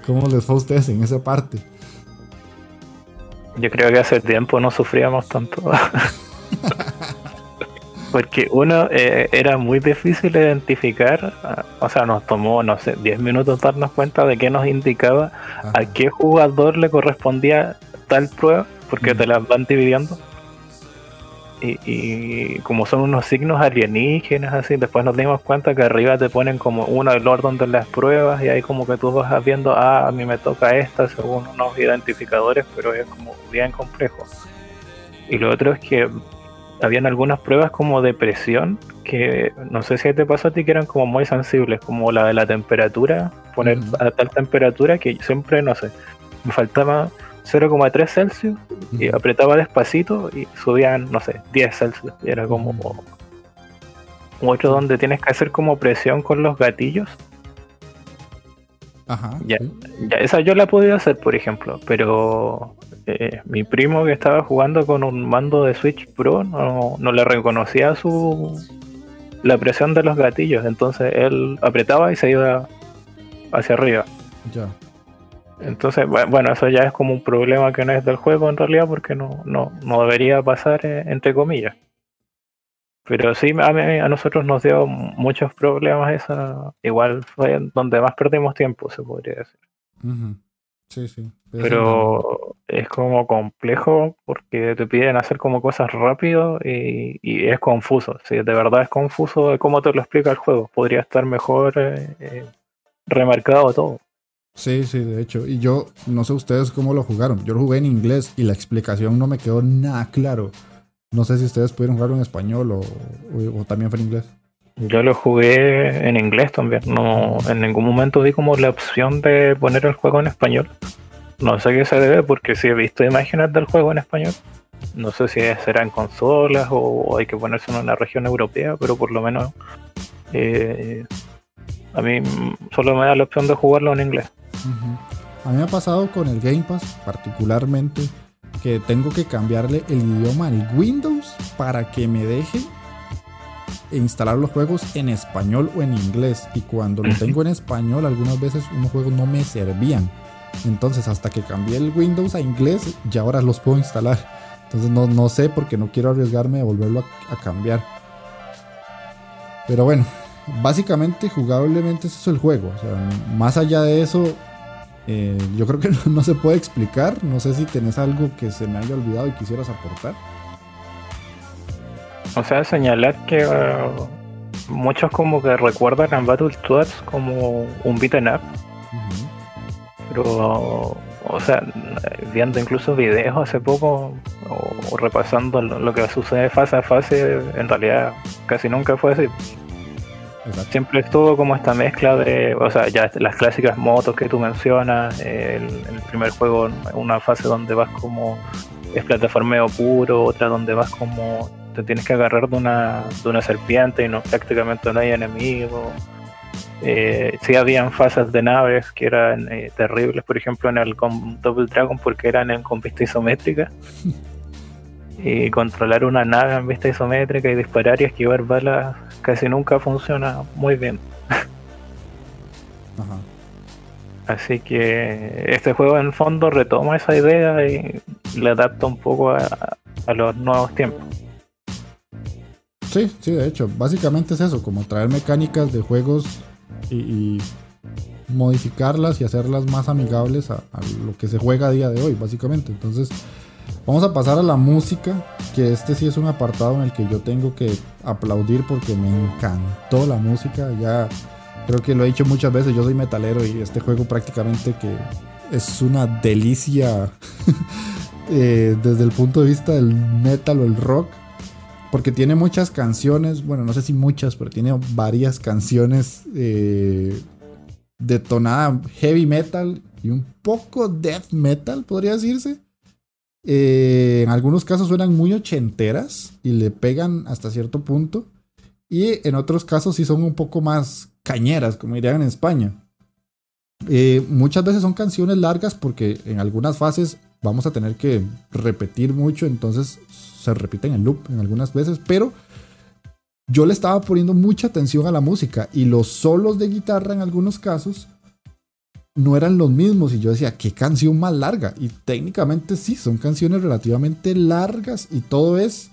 Speaker 1: cómo les fue a ustedes en esa parte.
Speaker 2: Yo creo que hace tiempo no sufríamos tanto. Porque uno eh, era muy difícil identificar, ah, o sea, nos tomó, no sé, 10 minutos darnos cuenta de qué nos indicaba a qué jugador le correspondía tal prueba, porque te las van dividiendo. Y, como son unos signos alienígenas, así, después nos dimos cuenta que arriba te ponen como uno el orden de las pruebas y ahí como que tú vas viendo, ah, a mí me toca esta según unos identificadores, pero es como bien complejo. Y lo otro es que habían algunas pruebas como de presión que no sé si te pasó a ti que eran como muy sensibles, como la de la temperatura, poner a tal temperatura que siempre, no sé, me faltaba 0,3 Celsius y apretaba despacito y subían, no sé, 10 Celsius. Y era como otro donde tienes que hacer como presión con los gatillos.
Speaker 1: Ajá.
Speaker 2: Ya, ya esa yo la podía hacer, por ejemplo, pero eh, mi primo que estaba jugando con un mando de Switch Pro no, no le reconocía su la presión de los gatillos, entonces él apretaba y se iba hacia arriba.
Speaker 1: Ya.
Speaker 2: Entonces, bueno, eso ya es como un problema que no es del juego en realidad porque no, no, no debería pasar eh, entre comillas. Pero sí, a, a nosotros nos dio muchos problemas esa. Igual fue donde más perdimos tiempo, se podría decir.
Speaker 1: Sí, sí.
Speaker 2: Pero es como complejo porque te piden hacer como cosas rápido y, y es confuso. Si de verdad es confuso de cómo te lo explica el juego. Podría estar mejor eh, eh, remarcado todo.
Speaker 1: Sí, sí, de hecho. Y yo no sé ustedes cómo lo jugaron. Yo lo jugué en inglés y la explicación no me quedó nada claro. No sé si ustedes pudieron jugarlo en español o, también fue en inglés.
Speaker 2: Yo lo jugué en inglés también. No, en ningún momento vi como la opción de poner el juego en español. No sé qué se debe porque sí he visto imágenes del juego en español. No sé si será en consolas o, hay que ponerse en una región europea, pero por lo menos eh, a mí solo me da la opción de jugarlo en inglés.
Speaker 1: A mí me ha pasado con el Game Pass particularmente que tengo que cambiarle el idioma al Windows para que me deje instalar los juegos en español o en inglés. Y cuando lo tengo en español, algunas veces unos juegos no me servían. Entonces, hasta que cambié el Windows a inglés, ya ahora los puedo instalar. Entonces, no, no sé porque no quiero arriesgarme a volverlo a, cambiar. Pero bueno, básicamente, jugablemente, eso es el juego. O sea, más allá de eso, eh, yo creo que no, se puede explicar. No sé si tenés algo que se me haya olvidado y quisieras aportar.
Speaker 2: O sea, señalar que uh, muchos como que recuerdan a Battletoads como un beat'em up. Pero, o sea, viendo incluso videos hace poco o, repasando lo, que sucede fase a fase, en realidad casi nunca fue así. Siempre estuvo como esta mezcla de, o sea, ya las clásicas motos que tú mencionas, el, el primer juego, una fase donde vas como es plataformeo puro, otra donde vas como te tienes que agarrar de una, de una serpiente y no prácticamente no hay enemigos. Eh, sí habían fases de naves que eran eh, terribles, por ejemplo en el Double Dragon porque eran en, con vista isométrica. y controlar una nave en vista isométrica y disparar y esquivar balas casi nunca funciona muy bien. Así que este juego en el fondo retoma esa idea y le adapta un poco a, los nuevos tiempos.
Speaker 1: Sí, sí, de hecho, básicamente es eso, como traer mecánicas de juegos y, modificarlas y hacerlas más amigables a, lo que se juega a día de hoy, básicamente. Entonces, vamos a pasar a la música, que este sí es un apartado en el que yo tengo que aplaudir porque me encantó la música. Ya creo que lo he dicho muchas veces, yo soy metalero y este juego prácticamente que es una delicia eh, desde el punto de vista del metal o el rock. Porque tiene muchas canciones, bueno, no sé si muchas, pero tiene varias canciones eh, de tonada heavy metal y un poco death metal, podría decirse. Eh, en algunos casos suenan muy ochenteras y le pegan hasta cierto punto. Y en otros casos sí son un poco más cañeras, como dirían en España. Eh, muchas veces son canciones largas porque en algunas fases vamos a tener que repetir mucho, entonces se repiten en loop en algunas veces, pero yo le estaba poniendo mucha atención a la música y los solos de guitarra en algunos casos no eran los mismos y yo decía, qué canción más larga. Y técnicamente sí, son canciones relativamente largas y todo es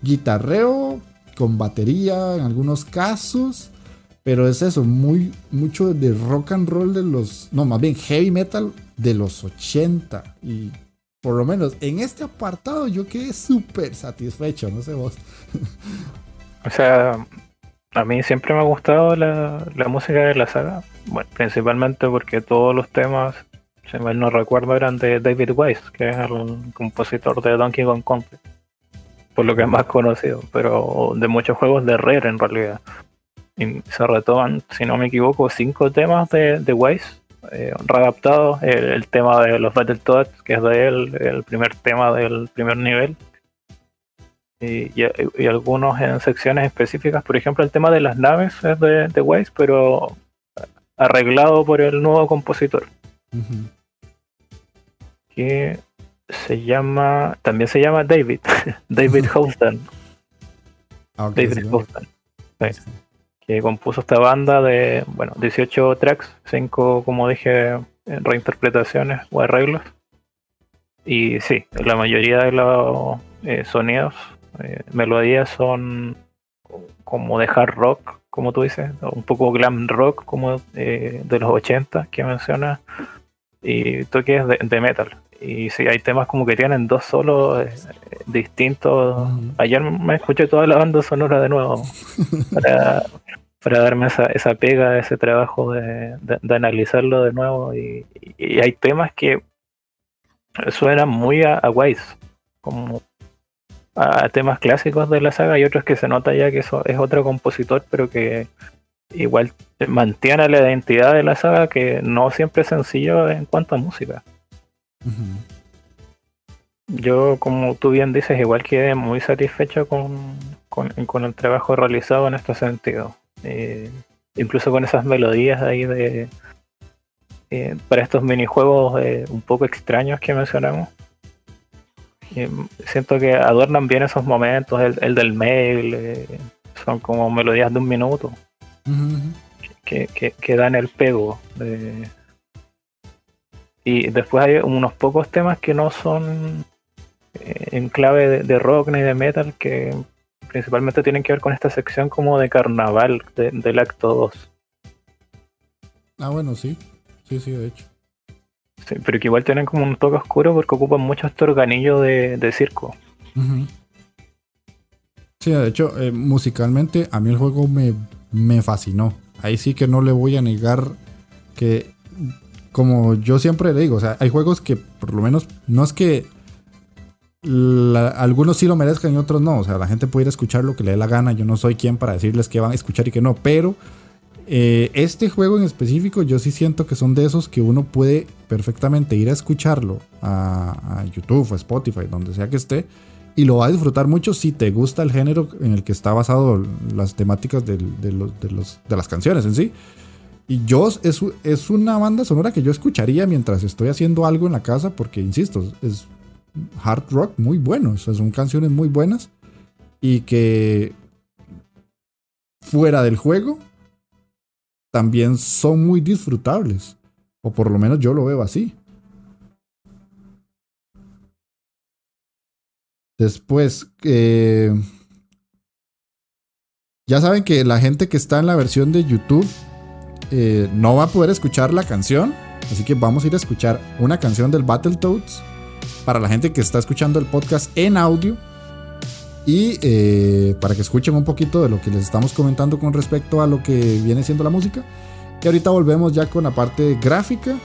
Speaker 1: guitarreo, con batería en algunos casos. Pero es eso, muy, mucho de rock and roll de los. No, más bien heavy metal de los 80. Y por lo menos en este apartado yo quedé súper satisfecho, no sé vos.
Speaker 2: o sea, a mí siempre me ha gustado la, la, música de la saga. Bueno, principalmente porque todos los temas, si mal no recuerdo, eran de David Weiss, que es el compositor de Donkey Kong Country. Por lo que es más conocido, pero de muchos juegos de Rare en realidad. Y se retoman, si no me equivoco, cinco temas de, de Weiss eh, readaptados. El, tema de los Battletoads, que es de él, el primer tema del primer nivel. Y, y, algunos en secciones específicas. Por ejemplo, el tema de las naves es de, de Weiss, pero arreglado por el nuevo compositor. Que se llama. También se llama David. David Houston. Ah, David Houston que compuso esta banda de, bueno, 18 tracks, 5, como dije, reinterpretaciones o arreglos. Y sí, la mayoría de los eh, sonidos, eh, melodías son como de hard rock, como tú dices, un poco glam rock, como eh, de los 80 que menciona y toques de, de metal. Y sí, hay temas como que tienen dos solos distintos. Ayer me escuché toda la banda sonora de nuevo para, para darme esa, esa pega, ese trabajo de, analizarlo de nuevo. Y, hay temas que suenan muy a, a como a temas clásicos de la saga, y otros que se nota ya que eso es otro compositor, pero que igual mantiene la identidad de la saga, que no siempre es sencillo en cuanto a música. Yo, como tú bien dices, igual quedé muy satisfecho con, con el trabajo realizado en este sentido. Eh, incluso con esas melodías ahí de eh, para estos minijuegos eh, un poco extraños que mencionamos. Siento que adornan bien esos momentos, el, del mail, son como melodías de un minuto que, que, dan el pego. y después hay unos pocos temas que no son en clave de rock ni de metal que principalmente tienen que ver con esta sección como de carnaval del acto 2.
Speaker 1: Ah, bueno, sí. Sí, sí, de hecho.
Speaker 2: Sí, pero que igual tienen como un toque oscuro porque ocupan mucho este organillo de, circo.
Speaker 1: Sí, de hecho, eh, musicalmente a mí el juego me, me fascinó. Ahí sí que no le voy a negar que, como yo siempre le digo, o sea, hay juegos que por lo menos no es que algunos sí lo merezcan y otros no. O sea, la gente puede ir a escuchar lo que le dé la gana. Yo no soy quien para decirles que van a escuchar y que no. Pero eh, este juego en específico, yo sí siento que son de esos que uno puede perfectamente ir a escucharlo a, YouTube, a Spotify, donde sea que esté. Y lo va a disfrutar mucho si te gusta el género en el que está basado las temáticas de, los, de, las canciones en sí. Y yo es, es una banda sonora que yo escucharía mientras estoy haciendo algo en la casa, porque insisto, es hard rock muy buenos, son canciones muy buenas y que fuera del juego también son muy disfrutables, o por lo menos yo lo veo así. Después, eh, ya saben que la gente que está en la versión de YouTube eh, no va a poder escuchar la canción, así que vamos a ir a escuchar una canción del Battletoads para la gente que está escuchando el podcast en audio y eh, para que escuchen un poquito de lo que les estamos comentando con respecto a lo que viene siendo la música. Y ahorita volvemos ya con la parte gráfica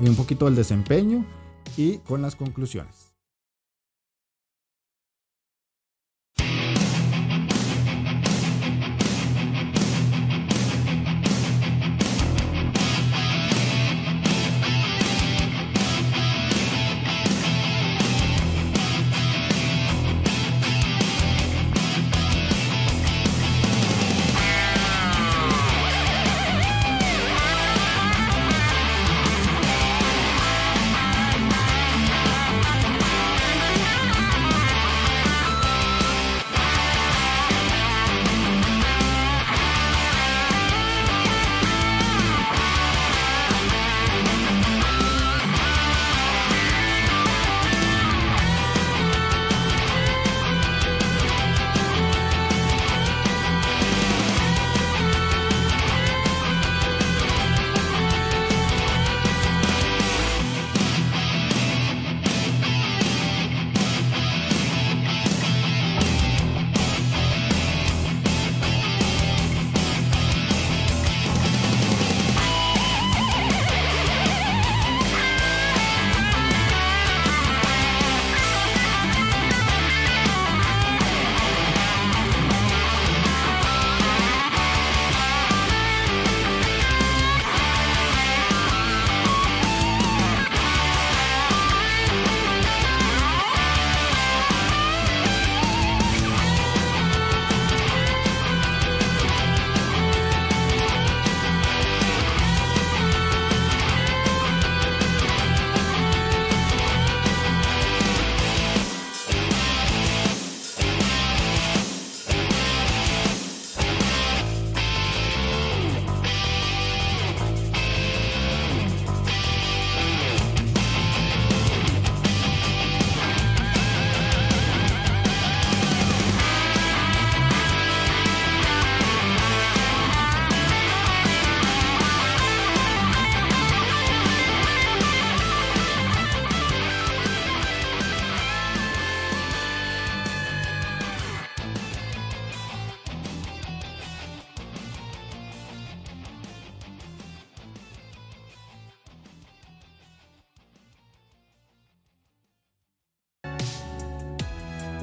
Speaker 1: y un poquito del desempeño y con las conclusiones.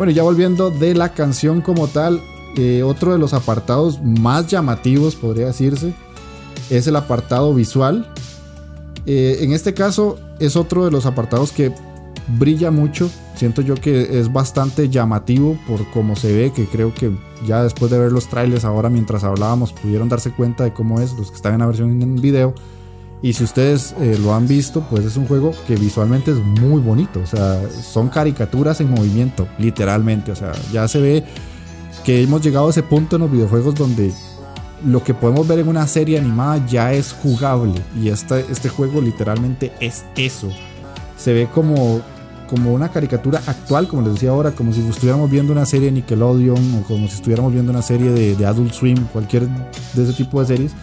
Speaker 1: Bueno, ya volviendo de la canción como tal, eh, otro de los apartados más llamativos, podría decirse, es el apartado visual. Eh, en este caso es otro de los apartados que brilla mucho. Siento yo que es bastante llamativo por cómo se ve, que creo que ya después de ver los trailers ahora mientras hablábamos pudieron darse cuenta de cómo es los que están en la versión en video. Y si ustedes eh, lo han visto, pues es un juego que visualmente es muy bonito. O sea, son caricaturas en movimiento, literalmente. O sea, ya se ve que hemos llegado a ese punto en los videojuegos donde lo que podemos ver en una serie animada ya es jugable. Y este, este juego literalmente es eso. Se ve como, como una caricatura actual, como les decía ahora, como si estuviéramos viendo una serie de Nickelodeon o como si estuviéramos viendo una serie de, Adult Swim, cualquier de ese tipo de series.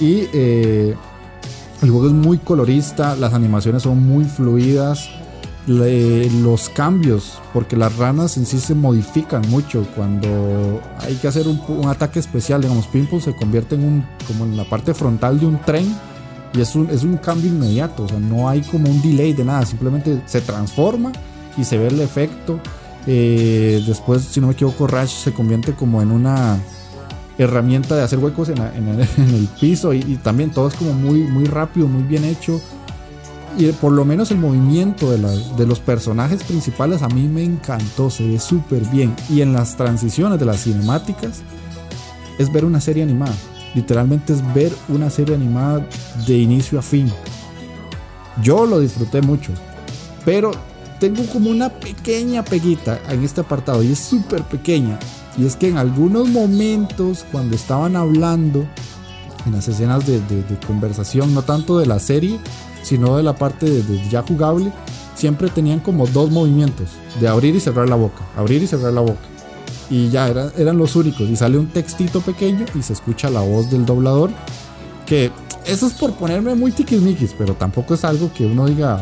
Speaker 1: Y eh, el juego es muy colorista, las animaciones son muy fluidas los cambios, porque las ranas en sí se modifican mucho cuando hay que hacer un, ataque especial, digamos, Pimple se convierte en un, como en la parte frontal de un tren y es un, es un cambio inmediato, o sea, no hay como un delay de nada, simplemente se transforma y se ve el efecto. Eh, después, si no me equivoco, Rash se convierte como en una herramienta de hacer huecos en, el, piso y, también todo es como muy, muy rápido, muy bien hecho y por lo menos el movimiento de, de, los personajes principales a mí me encantó, se ve súper bien. Y en las transiciones de las cinemáticas es ver una serie animada. Literalmente es ver una serie animada de inicio a fin. Yo lo disfruté mucho, pero tengo como una pequeña peguita en este apartado y es súper pequeña. Y es que en algunos momentos cuando estaban hablando en las escenas de conversación, no tanto de la serie, sino de la parte de, ya jugable, siempre tenían como dos movimientos, de abrir y cerrar la boca, abrir y cerrar la boca. Y ya eran los únicos. Y sale un textito pequeño y se escucha la voz del doblador. Que eso es por ponerme muy tiquismiquis, pero tampoco es algo que uno diga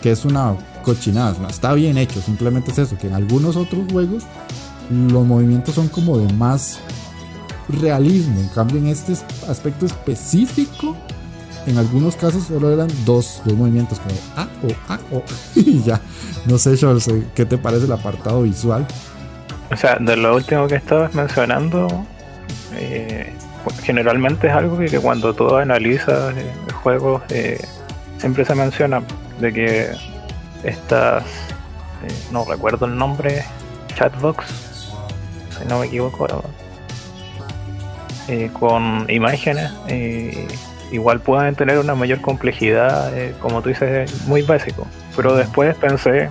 Speaker 1: que es una cochinada. está bien hecho, simplemente es eso, que en algunos otros juegos los movimientos son como de más realismo. En cambio, en este aspecto específico, en algunos casos solo eran dos, dos movimientos, como A o A o y ya. No sé, Charles, ¿qué te parece el apartado visual?
Speaker 2: O sea, de lo último que estabas mencionando, eh, generalmente es algo que, cuando tú analizas eh, juegos eh, siempre se menciona de que estas, no recuerdo el nombre, chatbox, si no me equivoco, con imágenes igual pueden tener una mayor complejidad, eh, como tú dices, muy básico. Pero después pensé,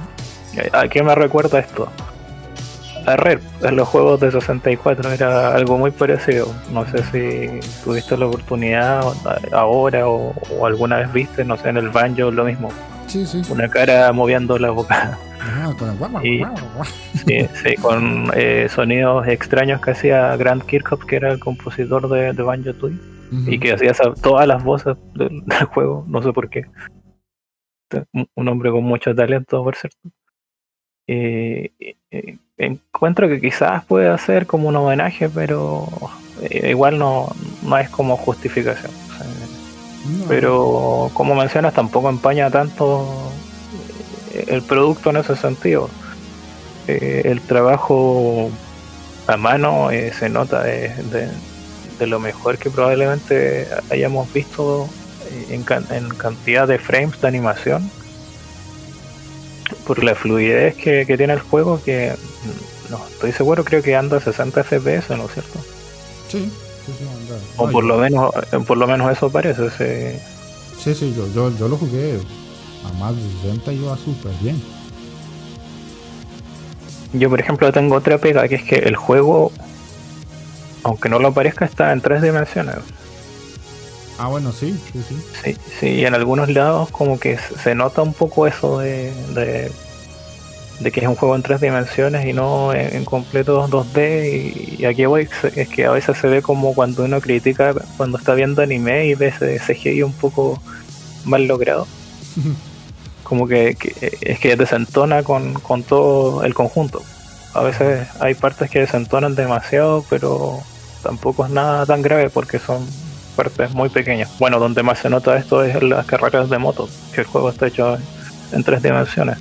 Speaker 2: ¿a qué me recuerda esto? A Red, en los juegos de 64 era algo muy parecido. No sé si tuviste la oportunidad ahora o, alguna vez viste, no sé, en el banjo lo mismo.
Speaker 1: Sí, sí.
Speaker 2: Una cara moviendo la boca. Con sí, sí, con eh, sonidos extraños que hacía Grant Kirchhoff, que era el compositor de, de Banjo Tooie y que hacía todas las voces del, juego, no sé por qué. Un hombre con mucho talento, por cierto. encuentro que quizás puede hacer como un homenaje, pero eh, igual no, no es como justificación. Pero como mencionas, tampoco empaña tanto eh, el producto en ese sentido. Eh, el trabajo a mano se nota de, de lo mejor que probablemente hayamos visto eh, en, cantidad de frames de animación por la fluidez que, tiene el juego que no estoy seguro creo que anda a 60 fps no es cierto
Speaker 1: sí,
Speaker 2: o por lo menos eh, por lo menos eso parece
Speaker 1: sí sí yo, yo, yo lo jugué a más de 60 y iba súper bien
Speaker 2: yo por ejemplo tengo otra pega que es que el juego aunque no lo parezca, está en tres dimensiones.
Speaker 1: Ah, bueno, sí, sí, sí.
Speaker 2: Sí, sí, y en algunos lados como que se nota un poco eso de, de, que es un juego en tres dimensiones y no en, completo 2D. Y, aquí voy, es que a veces se ve como cuando uno critica cuando está viendo anime y ve ese CGI un poco mal logrado. como que, es que desentona con, con todo el conjunto. A veces hay partes que desentonan demasiado, pero tampoco es nada tan grave porque son partes muy pequeñas. Bueno, donde más se nota esto es en las carreras de moto, que el juego está hecho en, tres dimensiones.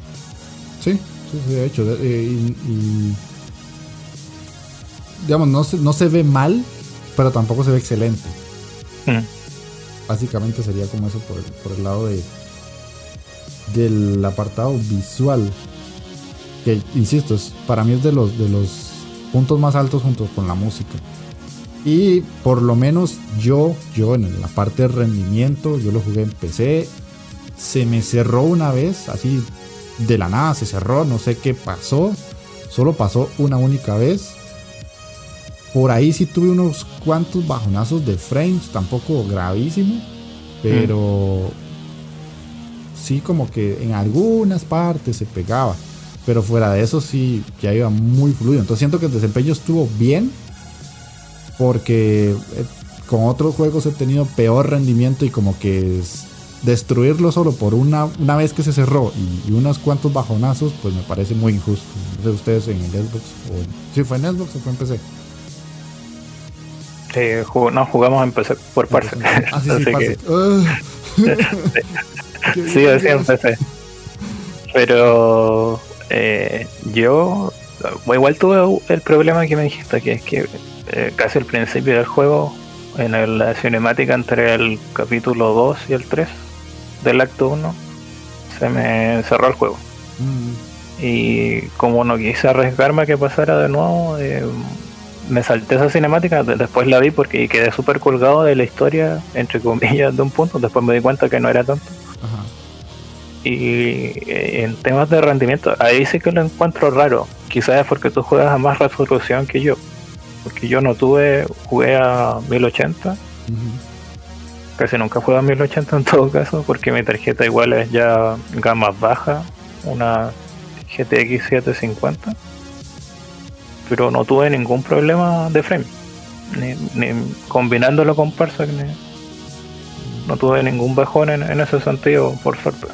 Speaker 1: Sí, Sí, sí, de hecho. Eh, y, digamos, no se, no se ve mal, pero tampoco se ve excelente. Mm. Básicamente sería como eso por el, por el lado de del apartado visual. Que, insisto, para mí es de los, de los puntos más altos junto con la música. Y por lo menos yo, yo en la parte de rendimiento, yo lo jugué en PC. Se me cerró una vez, así de la nada se cerró, no sé qué pasó. Solo pasó una única vez. Por ahí sí tuve unos cuantos bajonazos de frames, tampoco gravísimo. Pero sí como que en algunas partes se pegaba. Pero fuera de eso sí ya iba muy fluido. Entonces siento que el desempeño estuvo bien porque eh, con otros juegos he tenido peor rendimiento y como que destruirlo solo por una, una vez que se cerró y, unos cuantos bajonazos, pues me parece muy injusto. No sé ustedes en el Xbox o si fue en Xbox o fue en PC.
Speaker 2: Sí, no, jugamos en PC por parte. Ah, sí, sí, en PC. Pero eh, yo igual tuve el problema que me dijiste, que es que eh, casi al principio del juego, en la cinemática entre el capítulo 2 y el 3 del acto 1, se me cerró el juego. Mm. Y como no quise arriesgarme a que pasara de nuevo, eh, me salté esa cinemática, después la vi porque quedé súper colgado de la historia, entre comillas, de un punto, después me di cuenta que no era tanto. Y eh, en temas de rendimiento, ahí sí que lo encuentro raro. Quizás es porque tú juegas a más resolución que yo porque yo no tuve, jugué a 1080. Casi nunca jugué a 1080 en todo caso, porque mi tarjeta igual es ya gama baja, una GTX 750. Pero no tuve ningún problema de frame, ni, combinándolo con Parsec, no tuve ningún bajón en, ese sentido, por suerte.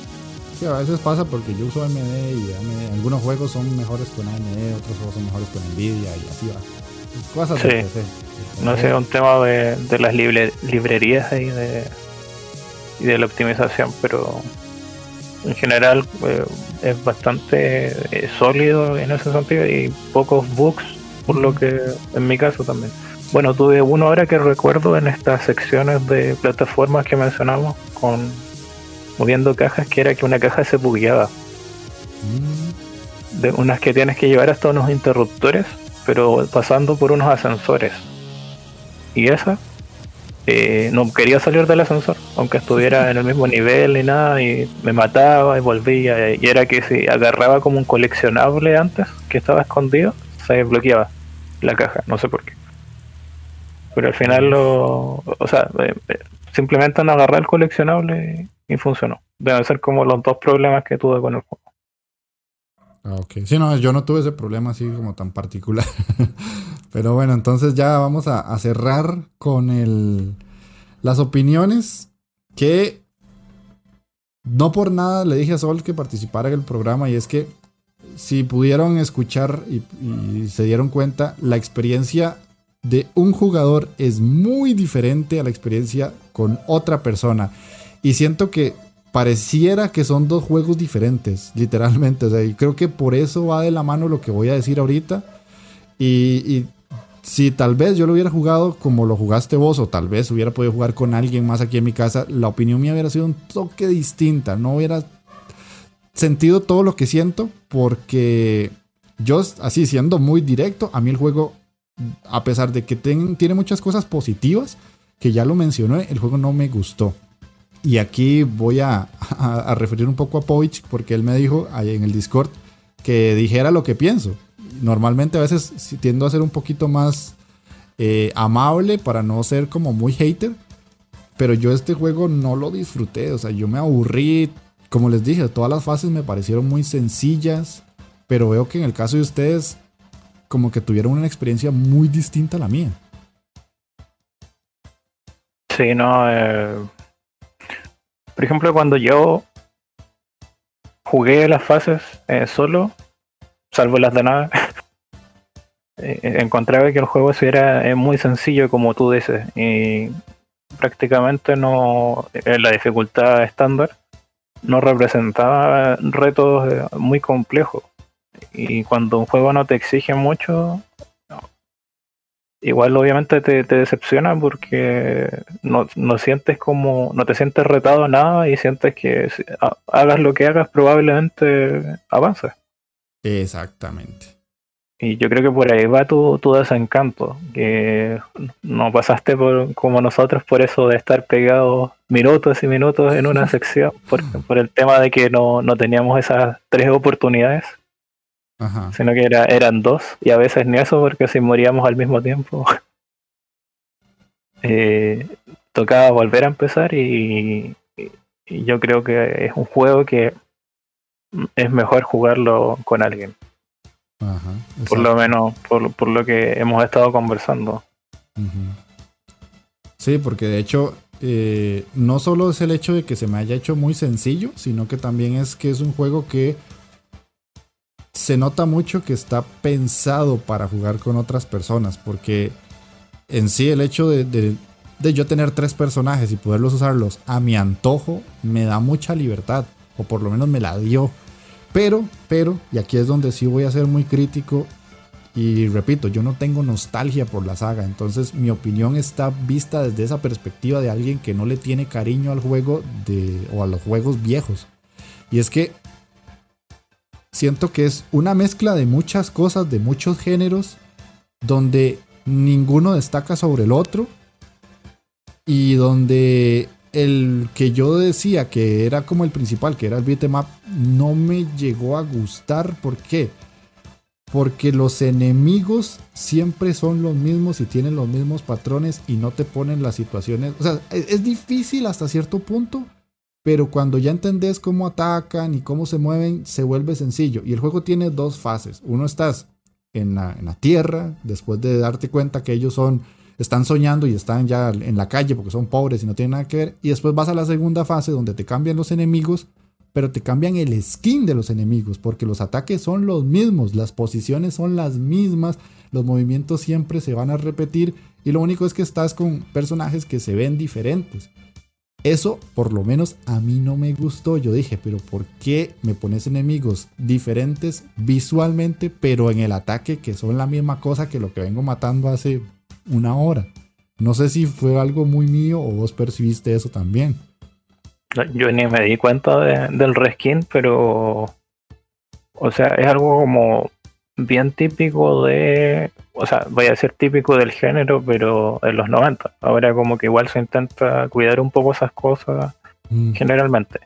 Speaker 1: Sí, a veces pasa porque yo uso AMD y algunos juegos son mejores con AMD, otros juegos son mejores con Nvidia y así va. Cosas sí.
Speaker 2: No sé, un tema de, las librerías y de, y de la optimización, pero en general eh, es bastante eh, sólido en ese sentido y pocos bugs, por lo que en mi caso también. Bueno, tuve uno ahora que recuerdo en estas secciones de plataformas que mencionamos con moviendo cajas, que era que una caja se bugueaba. Mm. De unas que tienes que llevar hasta unos interruptores pero pasando por unos ascensores. Y esa eh, no quería salir del ascensor, aunque estuviera en el mismo nivel ni nada, y me mataba y volvía. Y era que si agarraba como un coleccionable antes, que estaba escondido, se bloqueaba la caja, no sé por qué. Pero al final lo. O sea, eh, eh, simplemente no agarré el coleccionable y funcionó. Deben ser como los dos problemas que tuve con el juego.
Speaker 1: Ah, ok. Sí, no, yo no tuve ese problema así como tan particular. Pero bueno, entonces ya vamos a, cerrar con el, las opiniones que no por nada le dije a Sol que participara en el programa y es que si pudieron escuchar y, y, se dieron cuenta, la experiencia de un jugador es muy diferente a la experiencia con otra persona. Y siento que pareciera que son dos juegos diferentes, literalmente. O sea, y creo que por eso va de la mano lo que voy a decir ahorita. Y, si tal vez yo lo hubiera jugado como lo jugaste vos, o tal vez hubiera podido jugar con alguien más aquí en mi casa, la opinión mía hubiera sido un toque distinta. No hubiera sentido todo lo que siento, porque yo, así siendo muy directo, a mí el juego, a pesar de que tiene muchas cosas positivas, que ya lo mencioné, el juego no me gustó. Y aquí voy a, referir un poco a Povich porque él me dijo en el Discord que dijera lo que pienso. Normalmente a veces tiendo a ser un poquito más eh, amable para no ser como muy hater. Pero yo este juego no lo disfruté. O sea, yo me aburrí. Como les dije, todas las fases me parecieron muy sencillas. Pero veo que en el caso de ustedes, como que tuvieron una experiencia muy distinta a la mía.
Speaker 2: Sí, no, eh, por ejemplo, cuando yo jugué las fases eh, solo, salvo las de nada, eh, encontraba que el juego era muy sencillo, como tú dices, y prácticamente no, la dificultad estándar, no representaba retos muy complejos. Y cuando un juego no te exige mucho, igual obviamente te, te decepciona porque no, no, sientes como, no te sientes retado a nada y sientes que hagas lo que hagas probablemente avances.
Speaker 1: Exactamente.
Speaker 2: Y yo creo que por ahí va tu, tu desencanto, que no pasaste por, como nosotros por eso de estar pegados minutos y minutos en una sección, por, por el tema de que no, no teníamos esas tres oportunidades, Ajá. sino que era, eran dos, y a veces ni eso, porque si moríamos al mismo tiempo, eh, tocaba volver a empezar y, y yo creo que es un juego que es mejor jugarlo con alguien por lo menos por, lo que hemos estado conversando.
Speaker 1: Sí, porque de hecho eh, no solo es el hecho de que se me haya hecho muy sencillo, sino que también es que es un juego que se nota mucho que está pensado para jugar con otras personas, porque en sí el hecho de, de yo tener tres personajes y poderlos usarlos a mi antojo me da mucha libertad, o por lo menos me la dio. Pero, pero, y aquí es donde sí voy a ser muy crítico. Y repito, yo no tengo nostalgia por la saga, entonces mi opinión está vista desde esa perspectiva de alguien que no le tiene cariño al juego de, o a los juegos viejos. Y es que siento que es una mezcla de muchas cosas, de muchos géneros, donde ninguno destaca sobre el otro y donde el que yo decía que era como el principal, que era el beatmap, no me llegó a gustar. ¿Por qué? Porque los enemigos siempre son los mismos y tienen los mismos patrones y no te ponen las situaciones. O sea, es, difícil hasta cierto punto, pero cuando ya entendés cómo atacan y cómo se mueven, se vuelve sencillo. Y el juego tiene dos fases. Uno estás en la, tierra, después de darte cuenta que ellos son están soñando y están ya en la calle porque son pobres y no tienen nada que ver. Y después vas a la segunda fase donde te cambian los enemigos, pero te cambian el skin de los enemigos porque los ataques son los mismos, las posiciones son las mismas, los movimientos siempre se van a repetir y lo único es que estás con personajes que se ven diferentes. Eso por lo menos a mí no me gustó. Yo dije, pero ¿por qué me pones enemigos diferentes visualmente, pero en el ataque que son la misma cosa que lo que vengo matando hace una hora. No sé si fue algo muy mío o vos percibiste eso también.
Speaker 2: Yo ni me di cuenta del reskin, pero. O sea, es algo como bien típico de. O sea, voy a decir típico del género, pero en los 90. Ahora, como que igual se intenta cuidar un poco esas cosas mm. generalmente.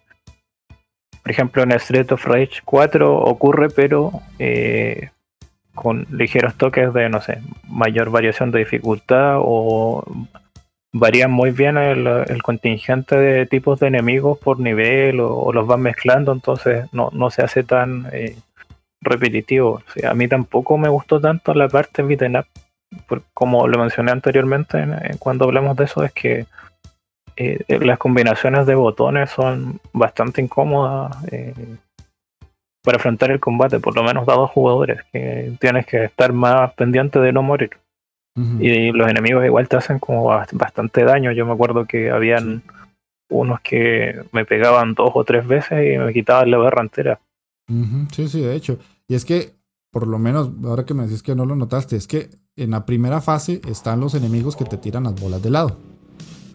Speaker 2: Por ejemplo, en Street of Rage 4 ocurre, pero eh, con ligeros toques de, no sé, mayor variación de dificultad o varían muy bien el, contingente de tipos de enemigos por nivel o, los van mezclando, entonces no, no se hace tan eh, repetitivo. a mí tampoco me gustó tanto la parte beaten up, como lo mencioné anteriormente cuando hablamos de eso, es que eh, las combinaciones de botones son bastante incómodas. Eh, para afrontar el combate, por lo menos dos jugadores, que tienes que estar más pendiente de no morir. Y los enemigos igual te hacen como bastante daño. Yo me acuerdo que habían unos que me pegaban dos o tres veces y me quitaban la barra entera.
Speaker 1: Sí, sí, de hecho. Y es que, por lo menos, ahora que me decís que no lo notaste, es que en la primera fase están los enemigos que te tiran las bolas de lado.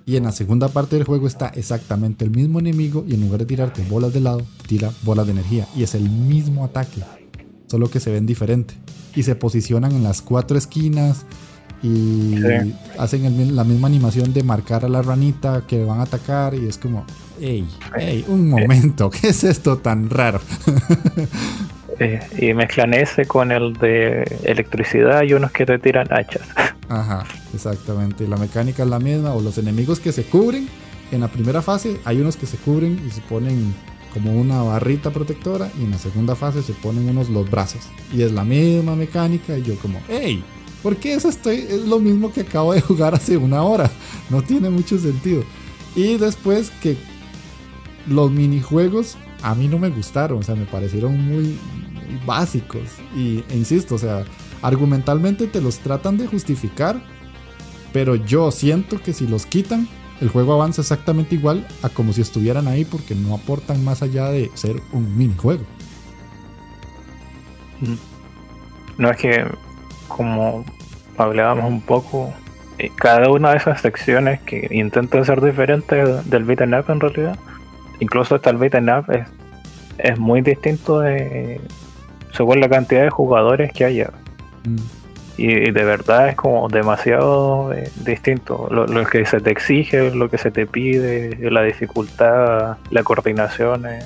Speaker 1: Y en la segunda parte del juego está exactamente el mismo enemigo y en lugar de tirarte bolas de lado, tira bolas de energía. Y es el mismo ataque, solo que se ven diferente. Y se posicionan en las cuatro esquinas y hacen la misma animación de marcar a la ranita que van a atacar y es como, hey, hey, un momento, ¿qué es esto tan raro?
Speaker 2: Eh, y mezclan ese con el de electricidad y unos que te tiran hachas.
Speaker 1: Ajá, exactamente. La mecánica es la misma. O los enemigos que se cubren. En la primera fase hay unos que se cubren y se ponen como una barrita protectora. Y en la segunda fase se ponen unos los brazos. Y es la misma mecánica. Y yo como, hey, ¿por qué eso estoy? Es lo mismo que acabo de jugar hace una hora. No tiene mucho sentido. Y después que los minijuegos a mí no me gustaron. O sea, me parecieron muy, básicos. Y e insisto, o sea, argumentalmente te los tratan de justificar, pero yo siento que si los quitan, el juego avanza exactamente igual a como si estuvieran ahí porque no aportan más allá de ser un minijuego.
Speaker 2: No es que, como hablábamos un poco, eh, cada una de esas secciones que intentan ser diferentes del beat'em up en realidad, incluso hasta el beat'em up es, es muy distinto de, según la cantidad de jugadores que haya. Mm. Y, de verdad es como demasiado eh, distinto. Lo, lo, que se te exige, lo que se te pide, la dificultad, la coordinación. Eh,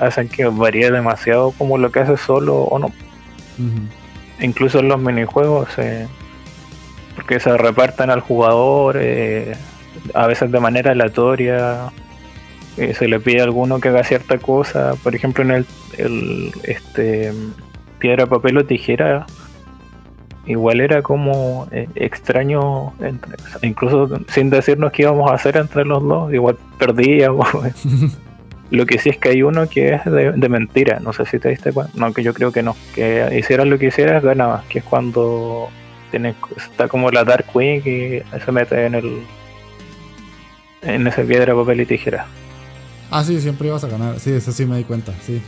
Speaker 2: hacen que varíe demasiado como lo que haces solo o no. Incluso en los minijuegos, eh, porque se reparten al jugador, a veces de manera aleatoria, se le pide a alguno que haga cierta cosa, por ejemplo en el, el este piedra, papel o tijera, igual era como eh, extraño, incluso sin decirnos qué íbamos a hacer entre los dos, igual perdíamos. lo que sí es que hay uno que es de, mentira, no sé si te diste cuenta, no, que yo creo que no, que hicieras lo que hicieras, ganabas, que es cuando tienes, está como la Dark Queen y se mete en el en ese piedra, papel y tijera.
Speaker 1: Ah, sí, siempre ibas a ganar, sí, eso sí me di cuenta, sí.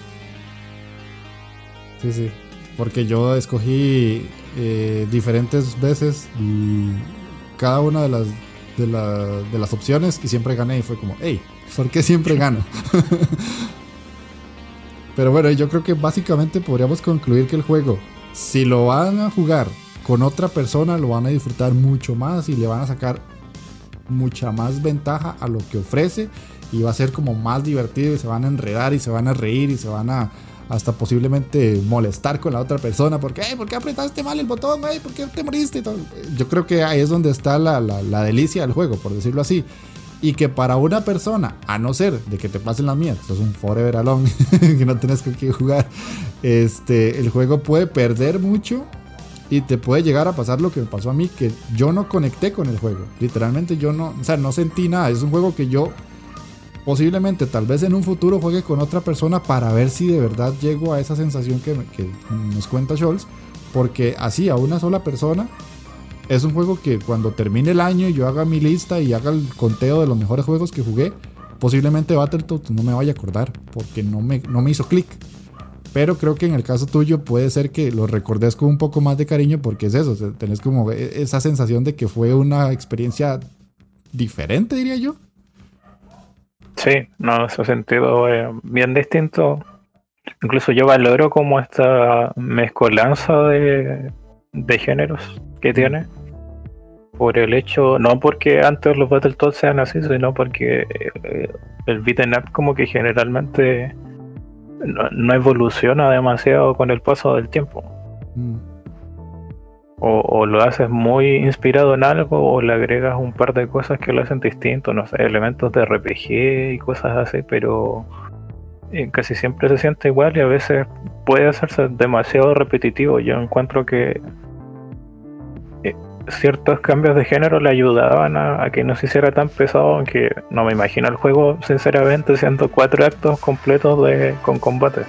Speaker 1: Sí, sí. Porque yo escogí eh, diferentes veces cada una de las, de, de, las opciones y siempre gané y fue como, hey, ¿por qué siempre gano? Pero bueno, yo creo que básicamente podríamos concluir que el juego, si lo van a jugar con otra persona, lo van a disfrutar mucho más y le van a sacar mucha más ventaja a lo que ofrece y va a ser como más divertido y se van a enredar y se van a reír y se van a hasta posiblemente molestar con la otra persona porque, ¿por qué apretaste mal el botón? ¿Por qué te moriste? Yo creo que ahí es donde está la, la, delicia del juego, por decirlo así. Y que para una persona, a no ser de que te pasen las mías, es un forever alone, que no tienes que jugar, este, el juego puede perder mucho y te puede llegar a pasar lo que me pasó a mí, que yo no conecté con el juego. Literalmente yo no, o sea, no sentí nada. Es un juego que yo posiblemente tal vez en un futuro juegue con otra persona para ver si de verdad llego a esa sensación que, nos cuenta Scholz. Porque así, a una sola persona, es un juego que cuando termine el año y yo haga mi lista y haga el conteo de los mejores juegos que jugué, posiblemente Battletoads no me vaya a acordar porque no me, no me hizo clic. Pero creo que en el caso tuyo puede ser que lo recordes con un poco más de cariño porque es eso, tenés como e, esa sensación de que fue una experiencia diferente, diría yo.
Speaker 2: Sí, no, en ese sentido es bien distinto. Incluso yo valoro como esta mezcolanza de, de géneros que tiene. Por el hecho, no porque antes los Battletoads sean así, sino porque eh, el beat'em up como que generalmente no, evoluciona demasiado con el paso del tiempo. Mm o, lo haces muy inspirado en algo o le agregas un par de cosas que lo hacen distinto, no sé, elementos de RPG y cosas así, pero eh, casi siempre se siente igual y a veces puede hacerse demasiado repetitivo. Yo encuentro que eh, ciertos cambios de género le ayudaban a, que no se hiciera tan pesado, aunque no me imagino el juego sinceramente siendo cuatro actos completos de, con combate.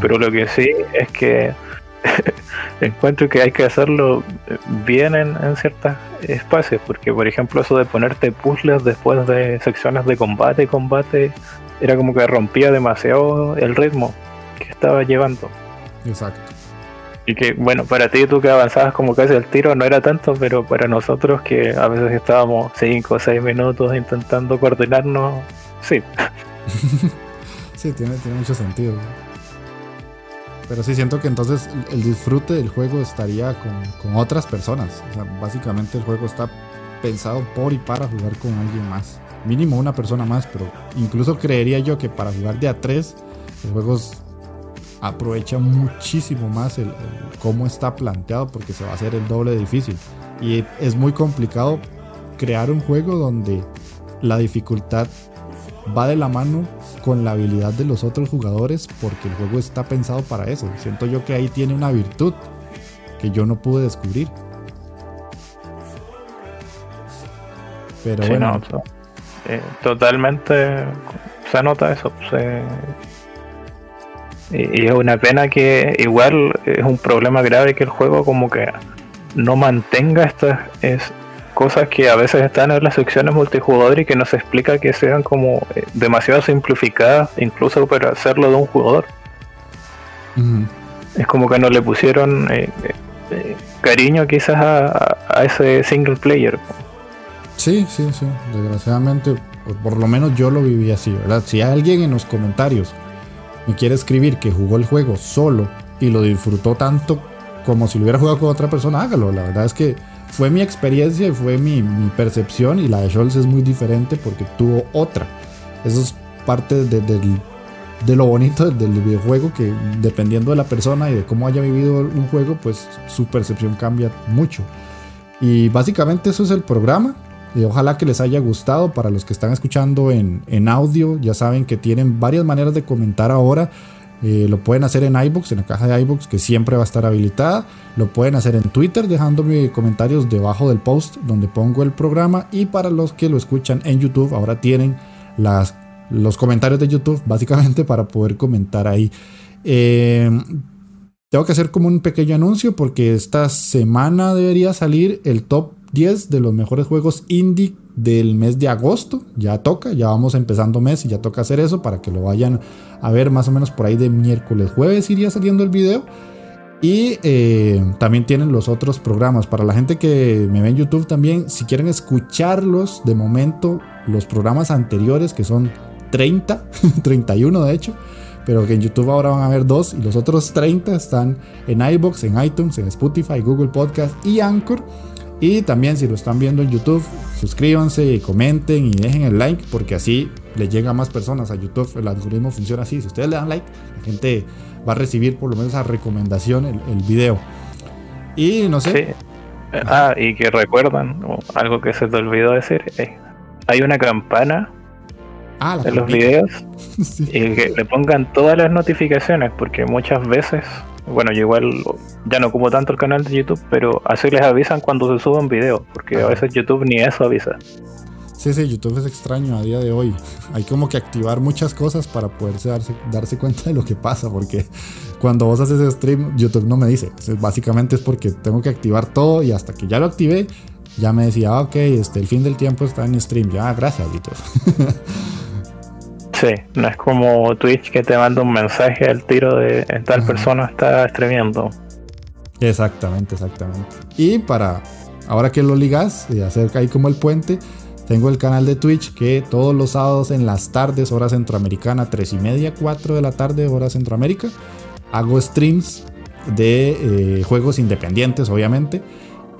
Speaker 2: Pero lo que sí es que encuentro que hay que hacerlo bien en, ciertos espacios, porque por ejemplo eso de ponerte puzzles después de secciones de combate combate era como que rompía demasiado el ritmo que estaba llevando.
Speaker 1: Exacto.
Speaker 2: Y que bueno, para ti tú que avanzabas como casi el tiro no era tanto, pero para nosotros que a veces estábamos 5 o 6 minutos intentando coordinarnos, sí.
Speaker 1: sí, tiene, tiene mucho sentido. Pero sí siento que entonces el disfrute del juego estaría con, otras personas. Básicamente el juego está pensado por y para jugar con alguien más. Mínimo una persona más, pero incluso creería yo que para jugar de a tres, el juego aprovecha muchísimo más el, cómo está planteado porque se va a hacer el doble de difícil. Y es muy complicado crear un juego donde la dificultad va de la mano con la habilidad de los otros jugadores porque el juego está pensado para eso. Siento yo que ahí tiene una virtud que yo no pude descubrir.
Speaker 2: Pero bueno. Eh, totalmente se nota eso. y, es una pena que igual es un problema grave que el juego como que no mantenga estas es, cosas que a veces están en las secciones multijugador y que no se explica que sean como eh, demasiado simplificadas, incluso para hacerlo de un jugador. Es como que no le pusieron eh, eh, cariño quizás a, ese single player.
Speaker 1: Sí, sí, sí. Desgraciadamente, por, lo menos yo lo viví así, ¿verdad? Si alguien en los comentarios me quiere escribir que jugó el juego solo y lo disfrutó tanto como si lo hubiera jugado con otra persona, hágalo. La verdad es que fue mi experiencia y fue mi, percepción y la de Scholz es muy diferente porque tuvo otra. Eso es parte de, lo bonito del, videojuego que dependiendo de la persona y de cómo haya vivido un juego, pues su percepción cambia mucho. Y básicamente eso es el programa. Y ojalá que les haya gustado. Para los que están escuchando en, en audio, ya saben que tienen varias maneras de comentar ahora. Eh, lo pueden hacer en iBooks, en la caja de iBooks que siempre va a estar habilitada. Lo pueden hacer en Twitter dejándome comentarios debajo del post donde pongo el programa. Y para los que lo escuchan en YouTube, ahora tienen las, los comentarios de YouTube básicamente para poder comentar ahí. Eh, tengo que hacer como un pequeño anuncio porque esta semana debería salir el top 10 de los mejores juegos indie del mes de agosto. Ya toca, ya vamos empezando mes y ya toca hacer eso para que lo vayan a ver más o menos por ahí de miércoles, jueves iría saliendo el video. Y eh, también tienen los otros programas. Para la gente que me ve en YouTube también, si quieren escucharlos de momento, los programas anteriores, que son 30, 31 de hecho, pero que en YouTube ahora van a ver dos y los otros 30 están en iBox, en iTunes, en Spotify, Google Podcast y Anchor. Y también si lo están viendo en YouTube, suscríbanse, y comenten y dejen el like porque así le llega a más personas a YouTube. El algoritmo funciona así. Si ustedes le dan like, la gente va a recibir por lo menos a recomendación el, el video. Y no sé.
Speaker 2: Ah, y que recuerdan, algo que se te olvidó decir, eh, hay una campana ah, en los videos y que le pongan todas las notificaciones porque muchas veces bueno, yo igual ya no como tanto el canal de YouTube, pero así les avisan cuando se suban videos, porque a veces YouTube ni eso avisa.
Speaker 1: Sí, sí, YouTube es extraño a día de hoy. Hay como que activar muchas cosas para poderse darse, darse cuenta de lo que pasa, porque cuando vos haces stream, YouTube no me dice. Básicamente es porque tengo que activar todo y hasta que ya lo activé, ya me decía, ah, ok, este, el fin del tiempo está en stream. Ya, gracias, YouTube.
Speaker 2: Sí, no es como Twitch que te manda un mensaje al tiro de tal persona está streameando.
Speaker 1: Exactamente, exactamente. Y para, ahora que lo ligas y hacer ahí como el puente, tengo el canal de Twitch que todos los sábados en las tardes, hora centroamericana, 3 y media, 4 de la tarde, hora centroamérica, hago streams de eh, juegos independientes, obviamente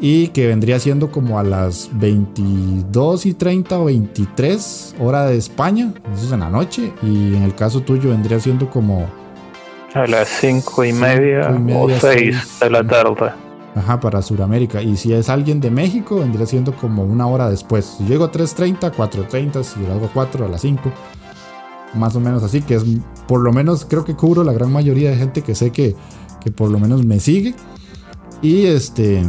Speaker 1: y que vendría siendo como a las 22 y 30 o 23 hora de España, eso es en la noche, y en el caso tuyo vendría siendo como...
Speaker 2: A las 5 y, media, o 6 de la tarde.
Speaker 1: Ajá, para Sudamérica. Y si es alguien de México, vendría siendo como una hora después. Si llego a 3.30, 4.30, si lo hago a 4, a las 5. Más o menos así, que es por lo menos creo que cubro la gran mayoría de gente que sé que, que por lo menos me sigue. Y este,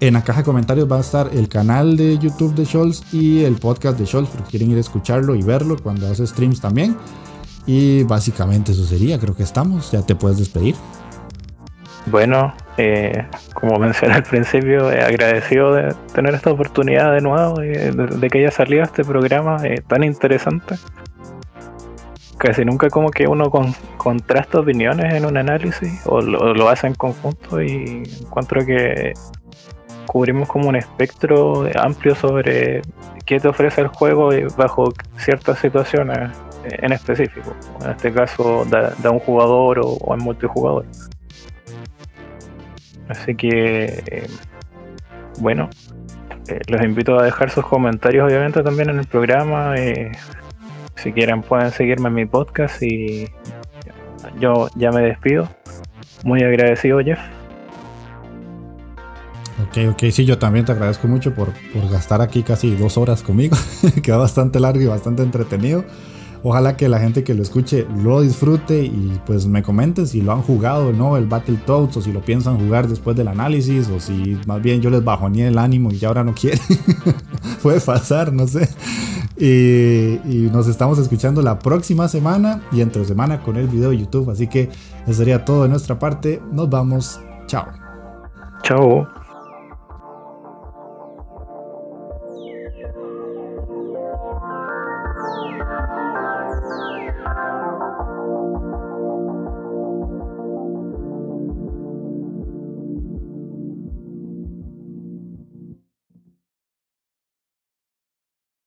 Speaker 1: en la caja de comentarios va a estar el canal de YouTube de Scholz y el podcast de Scholz, porque quieren ir a escucharlo y verlo cuando hace streams también. Y básicamente eso sería, creo que estamos. Ya te puedes despedir.
Speaker 2: Bueno, eh, como mencioné al principio, eh, agradecido de tener esta oportunidad de nuevo, eh, de, que haya salido este programa tan interesante. Casi nunca como que uno contrasta opiniones en un análisis o lo, lo hace en conjunto y encuentro que cubrimos como un espectro amplio sobre qué te ofrece el juego bajo ciertas situaciones en específico. En este caso, de, un jugador o, en multijugador. Así que, eh, bueno, eh, los invito a dejar sus comentarios, obviamente, también en el programa. Eh, si quieren, pueden seguirme en mi podcast y yo ya me despido. Muy agradecido, Jeff.
Speaker 1: Ok, ok, sí, yo también te agradezco mucho por, gastar aquí casi dos horas conmigo. Queda bastante largo y bastante entretenido. Ojalá que la gente que lo escuche lo disfrute y pues me comenten si lo han jugado o no el Battletoads o si lo piensan jugar después del análisis o si más bien yo les bajoné el ánimo y ya ahora no quieren. Puede pasar, no sé. Y, y, nos estamos escuchando la próxima semana y entre semana con el video de YouTube. Así que eso sería todo de nuestra parte. Nos vamos. Chao.
Speaker 2: Chao.